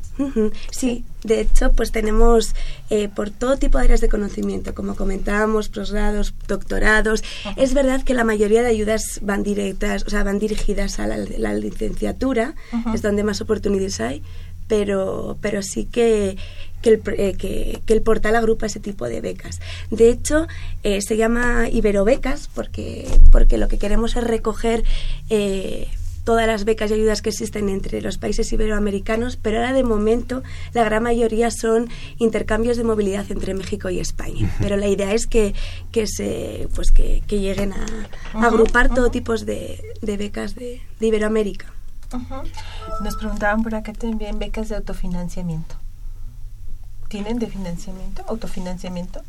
Sí, de hecho, pues tenemos eh, por todo tipo de áreas de conocimiento, como comentábamos, posgrados, doctorados. Es verdad que la mayoría de ayudas van directas, o sea, van dirigidas a la, licenciatura, es donde más oportunidades hay, pero, pero sí que, que el, eh, que, el, portal agrupa ese tipo de becas. De hecho, eh, se llama Iberobecas porque, porque lo que queremos es recoger todas las becas y ayudas que existen entre los países iberoamericanos, pero ahora de momento la gran mayoría son intercambios de movilidad entre México y España. Pero la idea es que, que se pues que, lleguen a, agrupar todo tipo de, becas de, Iberoamérica. Nos preguntaban por acá también becas de autofinanciamiento. ¿Tienen de financiamiento, autofinanciamiento?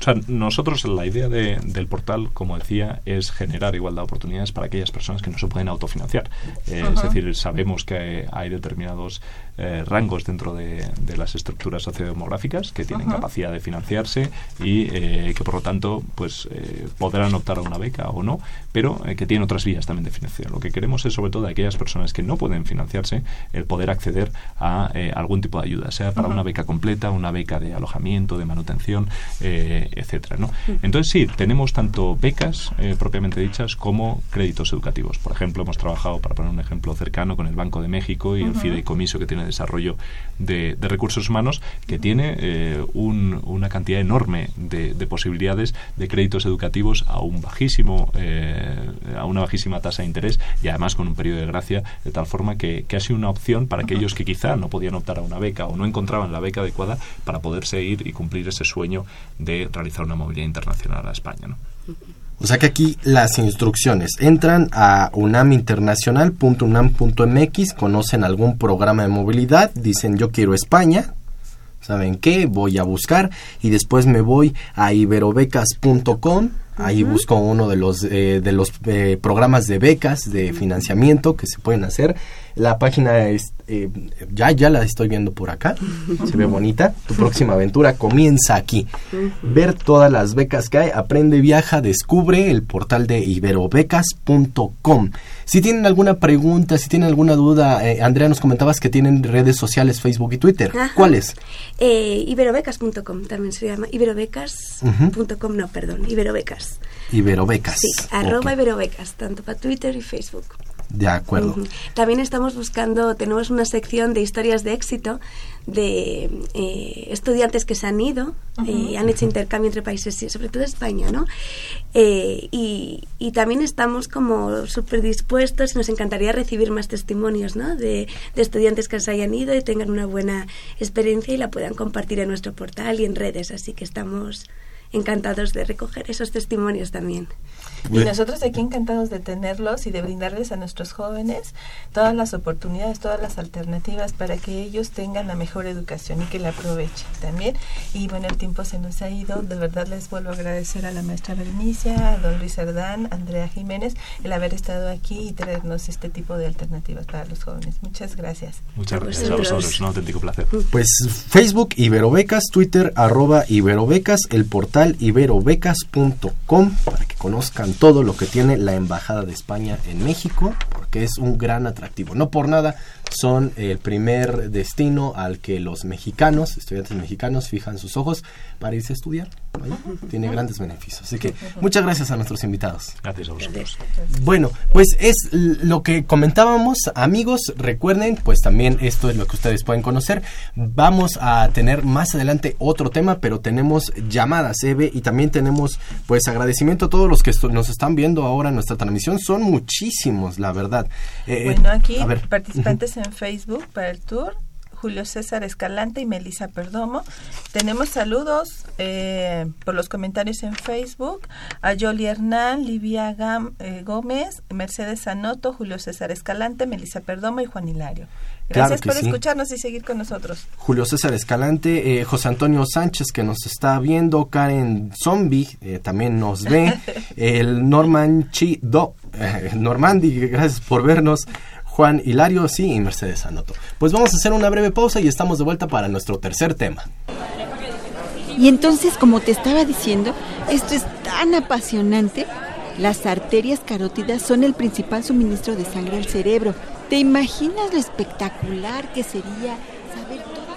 O sea, nosotros la idea del portal, como decía, es generar igualdad de oportunidades para aquellas personas que no se pueden autofinanciar. Eh, es decir, sabemos que hay determinados eh, rangos dentro de, las estructuras sociodemográficas que tienen capacidad de financiarse y eh, que por lo tanto pues eh, podrán optar a una beca o no, pero que tienen otras vías también de financiación. Lo que queremos es sobre todo de aquellas personas que no pueden financiarse el poder acceder a algún tipo de ayuda, sea para una beca completa, una beca de alojamiento, de manutención, etcétera. ¿no? Entonces sí, tenemos tanto becas propiamente dichas como créditos educativos. Por ejemplo, hemos trabajado, para poner un ejemplo cercano, con el Banco de México y el fideicomiso que tiene desarrollo de, recursos humanos que tiene eh, una cantidad enorme de, posibilidades de créditos educativos a un bajísimo eh, a una bajísima tasa de interés y además con un periodo de gracia de tal forma que, que ha sido una opción para aquellos que quizá no podían optar a una beca o no encontraban la beca adecuada para poder seguir y cumplir ese sueño de realizar una movilidad internacional a España. ¿no? O sea que aquí las instrucciones entran a unaminternacional.unam.mx, conocen algún programa de movilidad, dicen yo quiero España, ¿saben qué? Voy a buscar y después me voy a iberobecas.com Ahí busco uno de los, eh, de los eh, programas de becas, de financiamiento que se pueden hacer. La página es, eh, ya, ya la estoy viendo por acá, se ve bonita. Tu próxima aventura comienza aquí. Ver todas las becas que hay, aprende, viaja, descubre el portal de iberobecas.com. Si tienen alguna pregunta, si tienen alguna duda, eh, Andrea, nos comentabas que tienen redes sociales, Facebook y Twitter. ¿Cuáles? Eh, iberobecas.com también se llama. Iberobecas.com, no, perdón, Iberobecas. Iberobecas. Sí, arroba Ok, Iberobecas, tanto para Twitter y Facebook. De acuerdo. También estamos buscando, tenemos una sección de historias de éxito de eh, estudiantes que se han ido, eh, han hecho intercambio entre países, sobre todo España, ¿no? Eh, y, y también estamos como súper dispuestos y nos encantaría recibir más testimonios, ¿no? De, de estudiantes que se hayan ido y tengan una buena experiencia y la puedan compartir en nuestro portal y en redes, así que estamos encantados de recoger esos testimonios también. Y nosotros aquí encantados de tenerlos y de brindarles a nuestros jóvenes todas las oportunidades, todas las alternativas para que ellos tengan la mejor educación y que la aprovechen también. Y bueno, el tiempo se nos ha ido. De verdad les vuelvo a agradecer a la maestra Bernicia, a don Luis Ardán, a Andrea Jiménez, el haber estado aquí y traernos este tipo de alternativas para los jóvenes. Muchas gracias. Muchas gracias a vosotros, es un auténtico placer. Pues Facebook Iberobecas, Twitter arroba Iberobecas, el portal iberobecas.com para que conozcan todo lo que tiene la Embajada de España en México, porque es un gran atractivo. No por nada son el primer destino al que los mexicanos, estudiantes mexicanos, fijan sus ojos para irse a estudiar. Tiene grandes beneficios. Así que muchas gracias a nuestros invitados. Gracias a vosotros. Bueno, pues es lo que comentábamos, amigos. Recuerden, pues también esto es lo que ustedes pueden conocer. Vamos a tener más adelante otro tema, pero tenemos llamadas, Eve, y también tenemos, pues, agradecimiento a todos los que nos están viendo ahora en nuestra transmisión. Son muchísimos, la verdad. Eh, Bueno, aquí a ver. participantes en Facebook para el tour. Julio César Escalante y Melisa Perdomo. Tenemos saludos eh, por los comentarios en Facebook a Yoli Hernán, Livia Gam- eh, Gómez, Mercedes Sanoto, Julio César Escalante, Melisa Perdomo y Juan Hilario. Gracias por sí. escucharnos y seguir con nosotros. Julio César Escalante, eh, José Antonio Sánchez que nos está viendo, Karen Zombie eh, también nos ve, el Norman Chido, eh, Normandi, gracias por vernos, Juan Hilario, sí, y Mercedes Anoto. Pues vamos a hacer una breve pausa y estamos de vuelta para nuestro tercer tema. Y entonces, como te estaba diciendo, esto es tan apasionante. Las arterias carótidas son el principal suministro de sangre al cerebro. ¿Te imaginas lo espectacular que sería saber todas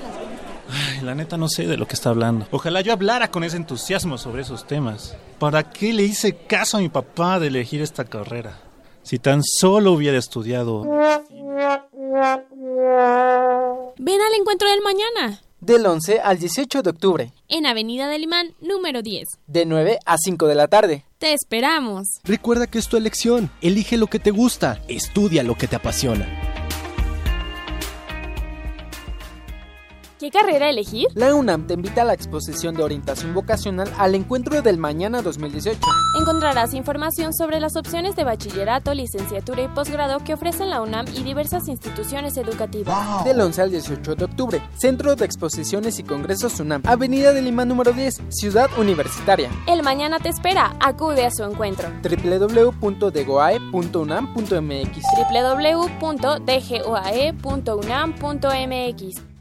las Ay, la neta no sé de lo que está hablando. Ojalá yo hablara con ese entusiasmo sobre esos temas. ¿Para qué le hice caso a mi papá de elegir esta carrera? Si tan solo hubiera estudiado... Ven al encuentro del mañana, Del 11 al 18 de octubre, en Avenida del Imán, número 10. de 9 a 5 de la tarde. Te esperamos. Recuerda que es tu elección, elige lo que te gusta, estudia lo que te apasiona. ¿Qué carrera elegir? La UNAM te invita a la exposición de orientación vocacional al encuentro del mañana 2018. Encontrarás información sobre las opciones de bachillerato, licenciatura y posgrado que ofrecen la UNAM y diversas instituciones educativas. Del 11 al 18 de octubre, Centro de Exposiciones y Congresos UNAM, Avenida de Lima número 10, Ciudad Universitaria. El mañana te espera. Acude a su encuentro. www.degoae.unam.mx www.dgoae.unam.mx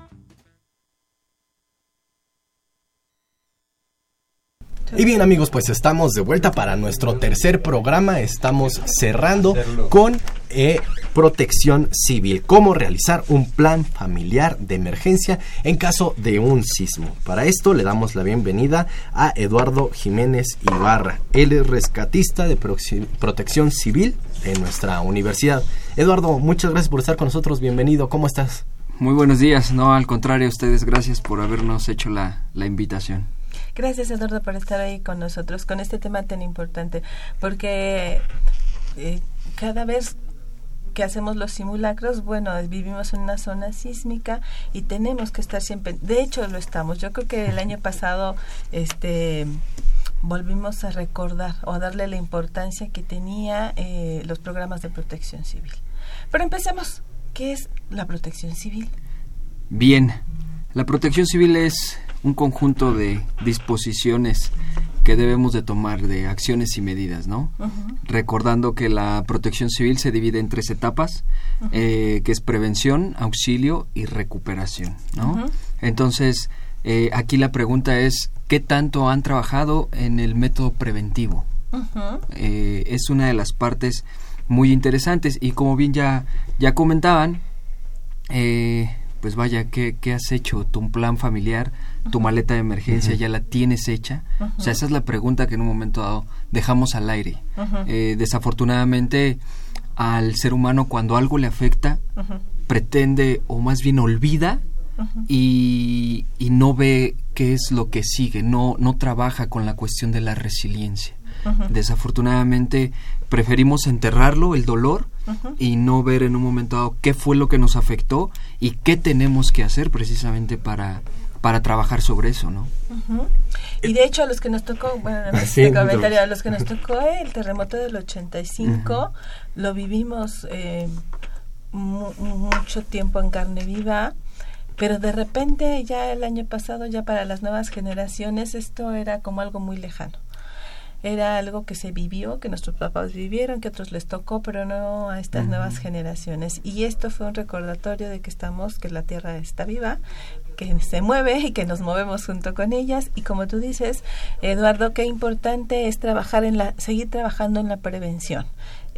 Y bien amigos, pues estamos de vuelta para nuestro tercer programa. Estamos cerrando con eh, protección civil. Cómo realizar un plan familiar de emergencia en caso de un sismo. Para esto le damos la bienvenida a Eduardo Jiménez Ibarra. Él es rescatista de protección civil de nuestra universidad. Eduardo, muchas gracias por estar con nosotros. Bienvenido. ¿Cómo estás? Muy buenos días, no, al contrario, ustedes gracias por habernos hecho la, la invitación. Gracias, Eduardo, por estar ahí con nosotros, con este tema tan importante, porque eh, cada vez que hacemos los simulacros, bueno, vivimos en una zona sísmica y tenemos que estar siempre, de hecho lo estamos, yo creo que el año pasado, este volvimos a recordar o a darle la importancia que tenía eh, los programas de protección civil. Pero empecemos, ¿qué es la protección civil? Bien, la protección civil es un conjunto de disposiciones que debemos de tomar de acciones y medidas, ¿no? Recordando que la protección civil se divide en tres etapas, eh, que es prevención, auxilio y recuperación, ¿no? Entonces, eh, aquí la pregunta es, ¿qué tanto han trabajado en el método preventivo? Eh, es una de las partes muy interesantes y como bien ya, ya comentaban, eh, pues vaya, ¿qué, ¿qué, has hecho? ¿Tu plan familiar? ¿Tu maleta de emergencia ya la tienes hecha? O sea, esa es la pregunta que en un momento dado dejamos al aire. Eh, desafortunadamente, al ser humano cuando algo le afecta, pretende o más bien olvida y, y, no ve qué es lo que sigue, no, no trabaja con la cuestión de la resiliencia. Desafortunadamente preferimos enterrarlo, el dolor, y no ver en un momento dado qué fue lo que nos afectó y qué tenemos que hacer precisamente para, para trabajar sobre eso, ¿no? Y de hecho a los que nos tocó, bueno, este comentario, a los que nos tocó el terremoto del 85, lo vivimos eh, mucho tiempo en carne viva, pero de repente ya el año pasado, ya para las nuevas generaciones, esto era como algo muy lejano era algo que se vivió, que nuestros papás vivieron, que otros les tocó, pero no a estas nuevas generaciones. Y esto fue un recordatorio de que estamos, que la Tierra está viva, que se mueve y que nos movemos junto con ellas. Y como tú dices, Eduardo, qué importante es trabajar en la, seguir trabajando en la prevención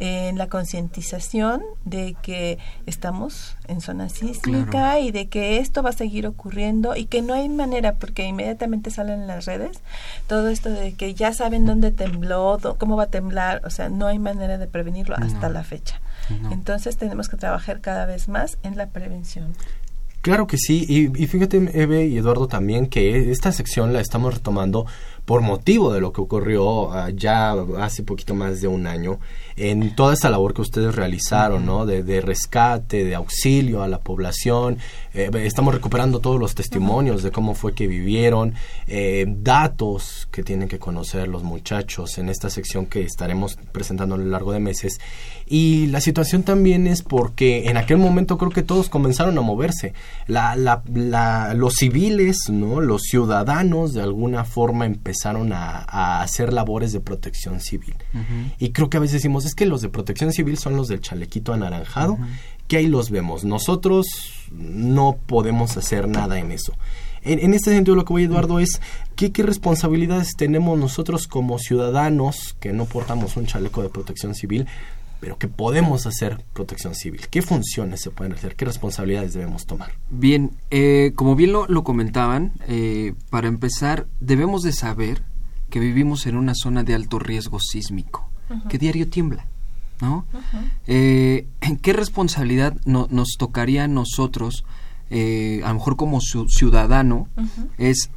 en la concientización de que estamos en zona sísmica y de que esto va a seguir ocurriendo y que no hay manera, porque inmediatamente salen en las redes todo esto de que ya saben dónde tembló, cómo va a temblar, o sea, no hay manera de prevenirlo hasta la fecha. Entonces tenemos que trabajar cada vez más en la prevención. Claro que sí, y, y, fíjate Eve y Eduardo también que esta sección la estamos retomando por motivo de lo que ocurrió uh, ya hace poquito más de un año en toda esta labor que ustedes realizaron, ¿no? De, de rescate, de auxilio a la población. Eh, estamos recuperando todos los testimonios de cómo fue que vivieron, eh, datos que tienen que conocer los muchachos en esta sección que estaremos presentando a lo largo de meses. Y la situación también es porque en aquel momento creo que todos comenzaron a moverse. La, la, la, los civiles, ¿no? Los ciudadanos de alguna forma empezaron a, a hacer labores de protección civil. Y creo que a veces decimos, es que los de protección civil son los del chalequito anaranjado, que ahí los vemos. Nosotros no podemos hacer nada en eso. En, este sentido lo que voy, Eduardo, es ¿qué, qué responsabilidades tenemos nosotros como ciudadanos que no portamos un chaleco de protección civil, pero que podemos hacer protección civil. ¿Qué funciones se pueden hacer? ¿Qué responsabilidades debemos tomar? Bien, eh, como bien lo, lo comentaban, eh, para empezar, debemos de saber que vivimos en una zona de alto riesgo sísmico que diario tiembla, ¿no? Eh, ¿Qué responsabilidad nos tocaría a nosotros, eh, a lo mejor como ciudadano, es,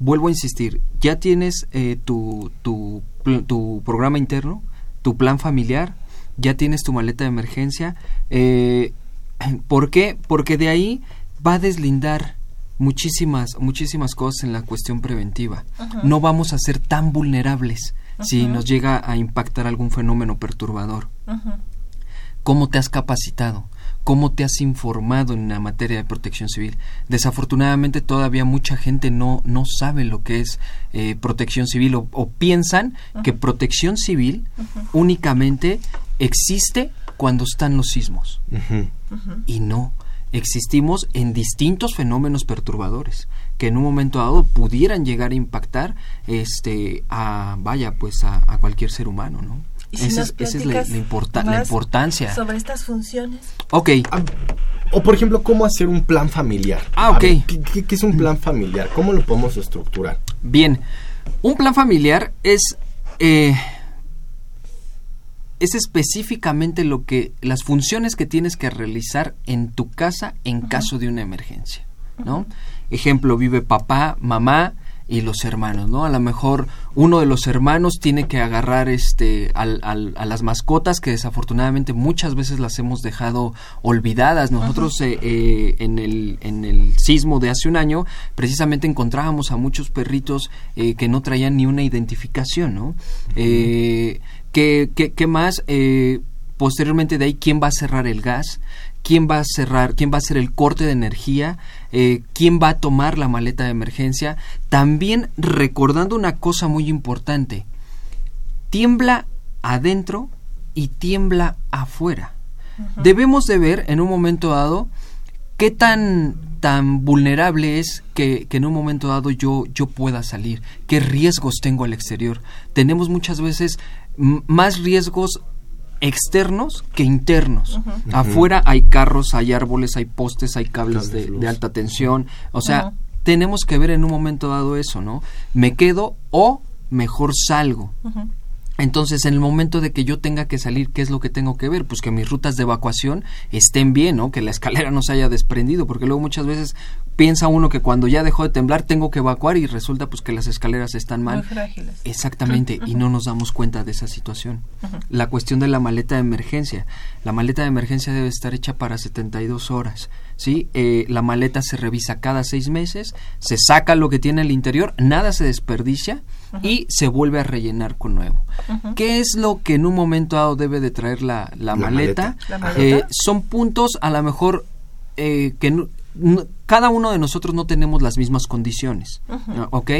vuelvo a insistir, ya tienes eh, tu, tu, tu, programa interno, tu plan familiar, ya tienes tu maleta de emergencia, ¿por qué? Porque de ahí va a deslindar muchísimas muchísimas cosas en la cuestión preventiva. No vamos a ser tan vulnerables si nos llega a impactar algún fenómeno perturbador. ¿Cómo te has capacitado? ¿Cómo te has informado en la materia de protección civil? Desafortunadamente todavía mucha gente no, no sabe lo que es eh, protección civil o, piensan que protección civil únicamente existe cuando están los sismos. Y no, existimos en distintos fenómenos perturbadores que en un momento dado pudieran llegar a impactar este a vaya pues a, cualquier ser humano no esa, es, la, importancia. sobre estas funciones. Ok. Ah, o por ejemplo cómo hacer un plan familiar ah ok. ¿qué, es un plan familiar cómo lo podemos estructurar bien un plan familiar es eh, es específicamente lo que las funciones que tienes que realizar en tu casa en caso de una emergencia ¿no? Ejemplo, vive papá, mamá y los hermanos, ¿no? A lo mejor uno de los hermanos tiene que agarrar este al, a las mascotas que desafortunadamente muchas veces las hemos dejado olvidadas. Nosotros eh, eh, en, el, en el sismo de hace un año precisamente encontrábamos a muchos perritos eh, que no traían ni una identificación, ¿no? ¿Qué, qué, qué, más? posteriormente de ahí, ¿quién va a cerrar el gas? quién va a cerrar, quién va a hacer el corte de energía, eh, quién va a tomar la maleta de emergencia. También recordando una cosa muy importante, tiembla adentro y tiembla afuera. Debemos de ver en un momento dado qué tan tan vulnerable es que, que, en un momento dado yo, yo pueda salir, qué riesgos tengo al exterior. Tenemos muchas veces más riesgos externos que internos. Afuera hay carros, hay árboles, hay postes, hay cables de, de, alta tensión. O sea, tenemos que ver en un momento dado eso, ¿no? Me quedo o mejor salgo. Entonces, en el momento de que yo tenga que salir, ¿qué es lo que tengo que ver? Pues que mis rutas de evacuación estén bien, ¿no? Que la escalera no se haya desprendido, porque luego muchas veces piensa uno que cuando ya dejó de temblar tengo que evacuar y resulta pues que las escaleras están mal. Muy frágiles. Exactamente, y no nos damos cuenta de esa situación. La cuestión de la maleta de emergencia. La maleta de emergencia debe estar hecha para 72 horas. ¿sí? Eh, la maleta se revisa cada seis meses, se saca lo que tiene el interior, nada se desperdicia y se vuelve a rellenar con nuevo. ¿Qué es lo que en un momento dado debe de traer la, la, maleta? Eh, son puntos a lo mejor eh, que no, cada uno de nosotros no tenemos las mismas condiciones, ¿ok?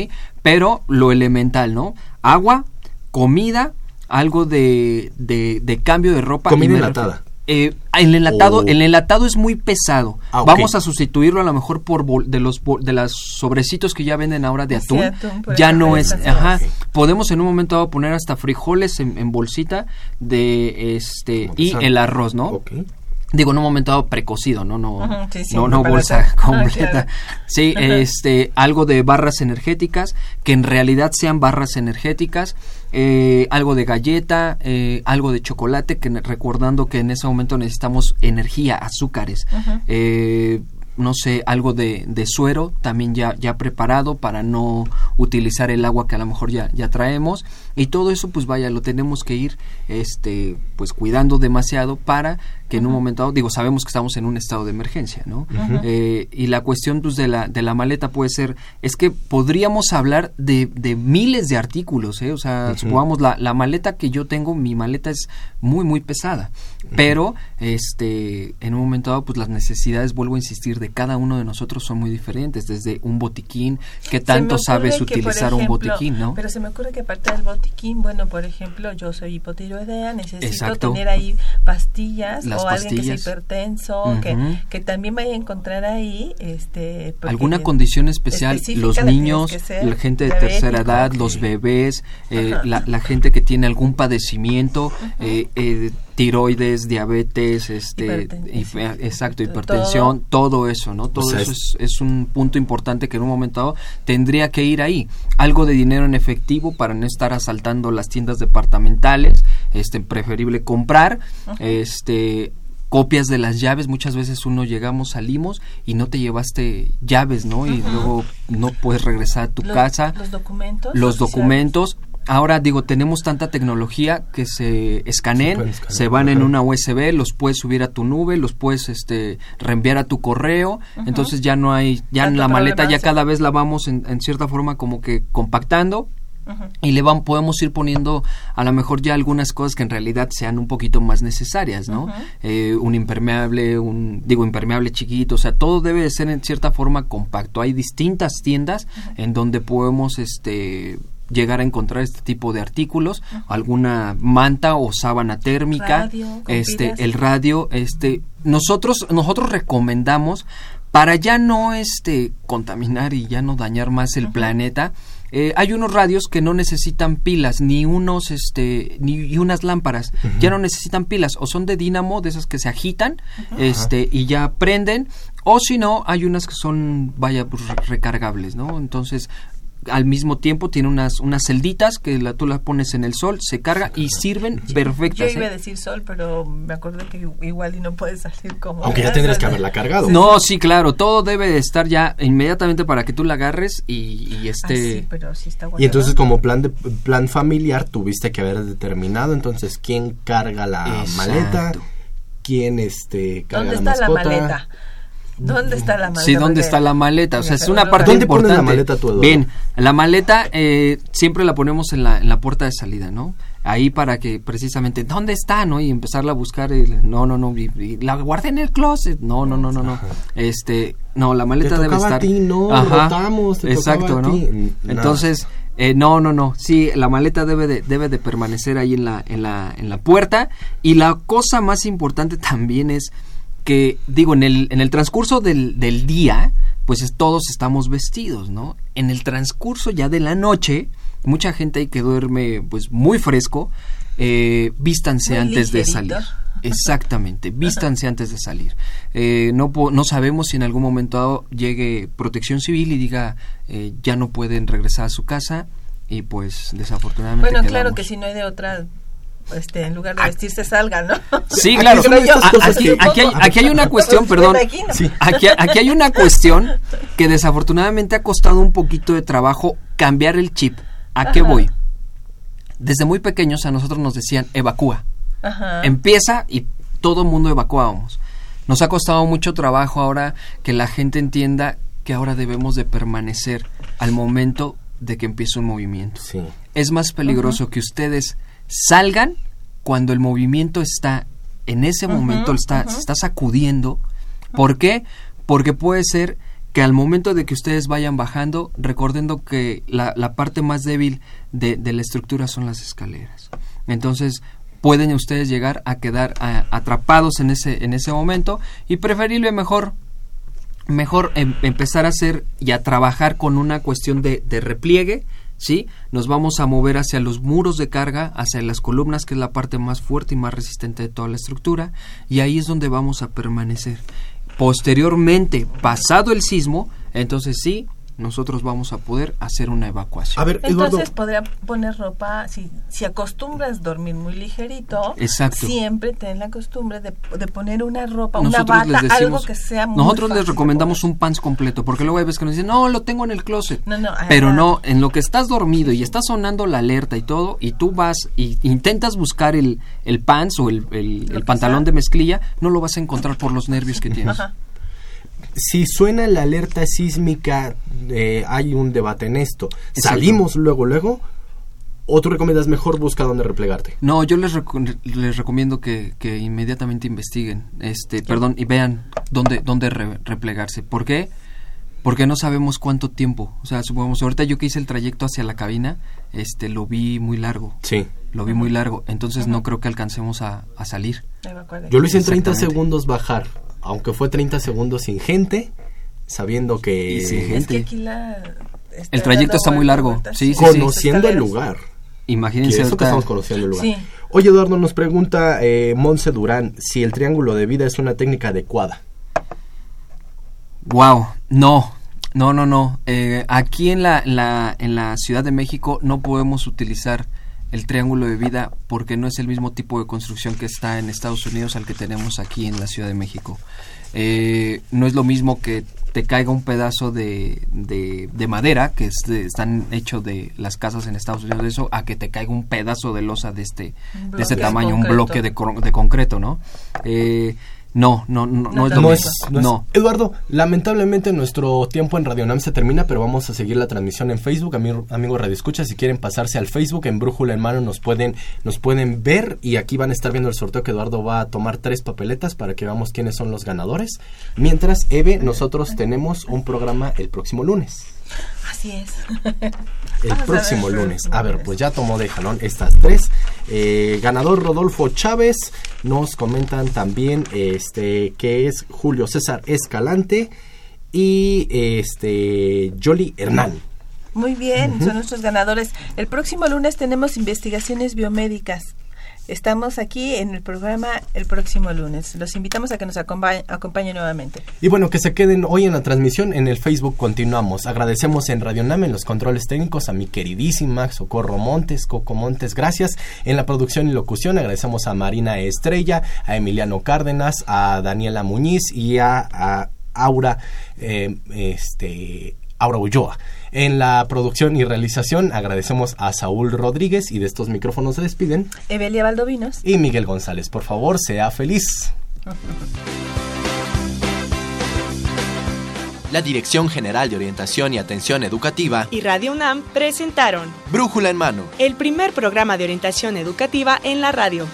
Pero lo elemental, ¿no? Agua, comida, algo de, de, de cambio de ropa. Comida enlatada. Eh, el enlatado, oh. el enlatado es muy pesado. Ah, okay. Vamos a sustituirlo a lo mejor por de los de los sobrecitos que ya venden ahora de atún. atún ya no es, ajá. Okay. Podemos en un momento dado poner hasta frijoles en, en bolsita de este y el arroz, ¿no? Okay. Digo, en un momento dado precocido, ¿no? No, Ajá, sí, sí, no, no bolsa completa. Ah, claro. Sí, Ajá. este, algo de barras energéticas, que en realidad sean barras energéticas, eh, algo de galleta, eh, algo de chocolate, que recordando que en ese momento necesitamos energía, azúcares. Eh, no sé, algo de, de, suero también ya, ya preparado para no utilizar el agua que a lo mejor ya, ya traemos. Y todo eso, pues vaya, lo tenemos que ir este, pues cuidando demasiado para que en un momento dado, digo, sabemos que estamos en un estado de emergencia, ¿no? Uh -huh. eh, y la cuestión pues, de, la, de la maleta puede ser, es que podríamos hablar de, de miles de artículos, ¿eh? O sea, uh -huh. supongamos, la, la maleta que yo tengo, mi maleta es muy, muy pesada. Pero este, en un momento dado, pues las necesidades, vuelvo a insistir, de cada uno de nosotros son muy diferentes, desde un botiquín, que tanto sabes que, utilizar ejemplo, un botiquín, ¿no? Pero se me ocurre que aparte del botiquín, bueno, por ejemplo, yo soy hipotiroidea, necesito Exacto. tener ahí pastillas Las o pastillas. alguien que sea hipertenso, uh -huh. que, que también vaya a encontrar ahí este alguna condición especial, los niños, la gente de tercera edad, los bebés, eh, la, la, gente que tiene algún padecimiento, uh -huh. eh, eh, tiroides, diabetes, este, hipertensión, exacto, hipertensión, todo, todo eso, ¿no? Todo o sea, eso es, es, un punto importante que en un momento dado tendría que ir ahí. Algo de dinero en efectivo para no estar asaltando las tiendas departamentales, este, preferible comprar, uh -huh. este, copias de las llaves, muchas veces uno llegamos, salimos y no te llevaste llaves, ¿no? Y uh -huh. luego no puedes regresar a tu los, casa. Los documentos. Los documentos ahora digo, tenemos tanta tecnología que se escanean, se, se van en una USB, los puedes subir a tu nube, los puedes este reenviar a tu correo, uh -huh. entonces ya no hay, ya en la maleta ya cada vez la vamos en, en cierta forma como que compactando Uh -huh. y le van podemos ir poniendo a lo mejor ya algunas cosas que en realidad sean un poquito más necesarias no uh -huh. eh, un impermeable un digo impermeable chiquito o sea todo debe de ser en cierta forma compacto hay distintas tiendas uh -huh. en donde podemos este llegar a encontrar este tipo de artículos, uh -huh. alguna manta o sábana térmica, radio, este el radio, este nosotros nosotros recomendamos para ya no este contaminar y ya no dañar más el uh -huh. planeta, eh, hay unos radios que no necesitan pilas ni unos este ni unas lámparas uh -huh. ya no necesitan pilas o son de dínamo de esas que se agitan uh -huh. este y ya prenden o si no hay unas que son vaya pues, recargables no entonces al mismo tiempo tiene unas unas celditas que la, tú las pones en el sol, se carga y sirven perfectas. Yo iba ¿eh? a decir sol, pero me acordé que igual y no puede salir como... Aunque ya tendrías que haberla cargado. No, sí, claro, todo debe estar ya inmediatamente para que tú la agarres y, y este... Ah, sí, pero sí está y entonces como plan de plan familiar tuviste que haber determinado entonces quién carga la Exacto. maleta, quién este carga ¿Dónde está mascota? la maleta? ¿Dónde está la maleta? Sí, ¿dónde está la maleta? O sea, es una parte ¿Dónde importante. Pones la maleta tú, Bien, la maleta eh, siempre la ponemos en la, en la puerta de salida, ¿no? ahí para que precisamente, ¿dónde está? ¿no? Y empezarla a buscar, no, no, no, y, y la guardé en el closet, no, no, no, no, no, este, no, la maleta Te debe tocaba a estar, ti, no, Ajá, rotamos, te exacto, a ¿no? ti. Entonces, eh, no, no, no, sí, la maleta debe de, debe de permanecer ahí en la, en la, en la puerta, y la cosa más importante también es que, digo, en el, en el transcurso del, del día, pues es- todos estamos vestidos, ¿no? En el transcurso ya de la noche, mucha gente ahí que duerme pues muy fresco, eh, vístanse Muy antes de salir. Exactamente, vístanse antes de salir. Eh, no, no sabemos si en algún momento dado llegue protección civil y diga eh, ya no pueden regresar a su casa y pues desafortunadamente Bueno, claro que si no hay de otra, este, en lugar de vestirse salga, ¿no? Sí, claro. Creo yo. A- Aquí, aquí hay, aquí hay una cuestión, perdón. Bueno, aquí hay una cuestión que desafortunadamente ha costado un poquito de trabajo cambiar el chip. ¿A qué voy? Desde muy pequeños a nosotros nos decían evacúa. Ajá. Empieza y todo el mundo evacuábamos. Nos ha costado mucho trabajo ahora que la gente entienda que ahora debemos de permanecer al momento de que empiece un movimiento. Es más peligroso que ustedes salgan cuando el movimiento está en ese momento está, se está sacudiendo. ¿Por qué? Porque puede ser que al momento de que ustedes vayan bajando, recordando que la, la parte más débil de, de la estructura son las escaleras. Entonces, pueden ustedes llegar a quedar a- atrapados en ese, en ese momento y preferible mejor mejor em- empezar a hacer y a trabajar con una cuestión de, de repliegue, ¿sí? Nos vamos a mover hacia los muros de carga, hacia las columnas, que es la parte más fuerte y más resistente de toda la estructura, y ahí es donde vamos a permanecer. Posteriormente, pasado el sismo, entonces sí, nosotros vamos a poder hacer una evacuación. Entonces podría poner ropa, si, si acostumbras dormir muy ligerito, Exacto. siempre ten la costumbre de, de poner una ropa, una Nosotros les bata, algo que sea muy Nosotros les recomendamos un pants completo, porque luego hay veces que nos dicen, no, lo tengo en el closet. No, no, ajá. Pero no, en lo que estás dormido y está sonando la alerta y todo, y tú vas y intentas buscar el, el pants o el, el- el pantalón de mezclilla, no lo vas a encontrar por los nervios que tienes. Ajá. Si suena la alerta sísmica, eh, hay un debate en esto. Exacto. ¿Salimos luego, luego? ¿O tú recomiendas mejor busca dónde replegarte? No, yo les, reco- les recomiendo que, que inmediatamente investiguen, este, perdón, y vean dónde, dónde re- replegarse. ¿Por qué? Porque no sabemos cuánto tiempo. O sea, supongamos, ahorita yo que hice el trayecto hacia la cabina, este, lo vi muy largo. Sí. Lo vi muy largo, entonces no creo que alcancemos a, a salir. Yo lo hice en 30 Exactamente. segundos bajar, aunque fue 30 segundos sin gente, sabiendo que... Y sin Es gente. que aquí la, El trayecto está muy largo. Sí, sí, conociendo el lugar. Imagínense Que eso que estamos conociendo el lugar. Sí. Oye, Eduardo, nos pregunta eh, Monse Durán si el triángulo de vida es una técnica adecuada. Wow, no, no, no, no. Eh, aquí en la, la- en la Ciudad de México no podemos utilizar el triángulo de vida porque no es el mismo tipo de construcción que está en Estados Unidos al que tenemos aquí en la Ciudad de México. Eh, no es lo mismo que te caiga un pedazo de, de, de madera que es de- están hechos de las casas en Estados Unidos de eso a que te caiga un pedazo de losa de este de este tamaño un bloque de, de concreto no Eh, no no no, no es lo No mismo es, no es- no Eduardo, lamentablemente nuestro tiempo en Radio Nam se termina, pero vamos a seguir la transmisión en Facebook. Amigo, amigo Radio Escucha, si quieren pasarse al Facebook, en Brújula en Mano nos pueden, nos pueden ver y aquí van a estar viendo el sorteo que Eduardo va a tomar tres papeletas para que veamos quiénes son los ganadores. Mientras, Eve, nosotros tenemos un programa el próximo lunes. Así es. El Vamos próximo lunes. A ver, pues ya tomó de jalón estas tres. Eh, ganador Rodolfo Chávez. Nos comentan también este que es Julio César Escalante y este Jolly Hernán. Muy bien, son nuestros ganadores. El próximo lunes tenemos investigaciones biomédicas. Estamos aquí en el programa el próximo lunes. Los invitamos a que nos acompa- acompañen nuevamente. Y bueno, que se queden hoy en la transmisión. En el Facebook continuamos. Agradecemos en Radio los controles técnicos a mi queridísima Socorro Montes, Coco Montes, gracias. En la producción y locución agradecemos a Marina Estrella, a Emiliano Cárdenas, a Daniela Muñiz y a, a Aura, eh, este, Aura Ulloa. En la producción y realización agradecemos a Saúl Rodríguez y de estos micrófonos se despiden. Evelia Valdovinos. Y Miguel González, por favor, sea feliz. la Dirección General de Orientación y Atención Educativa y Radio UNAM presentaron Brújula en Mano, el primer programa de orientación educativa en la radio.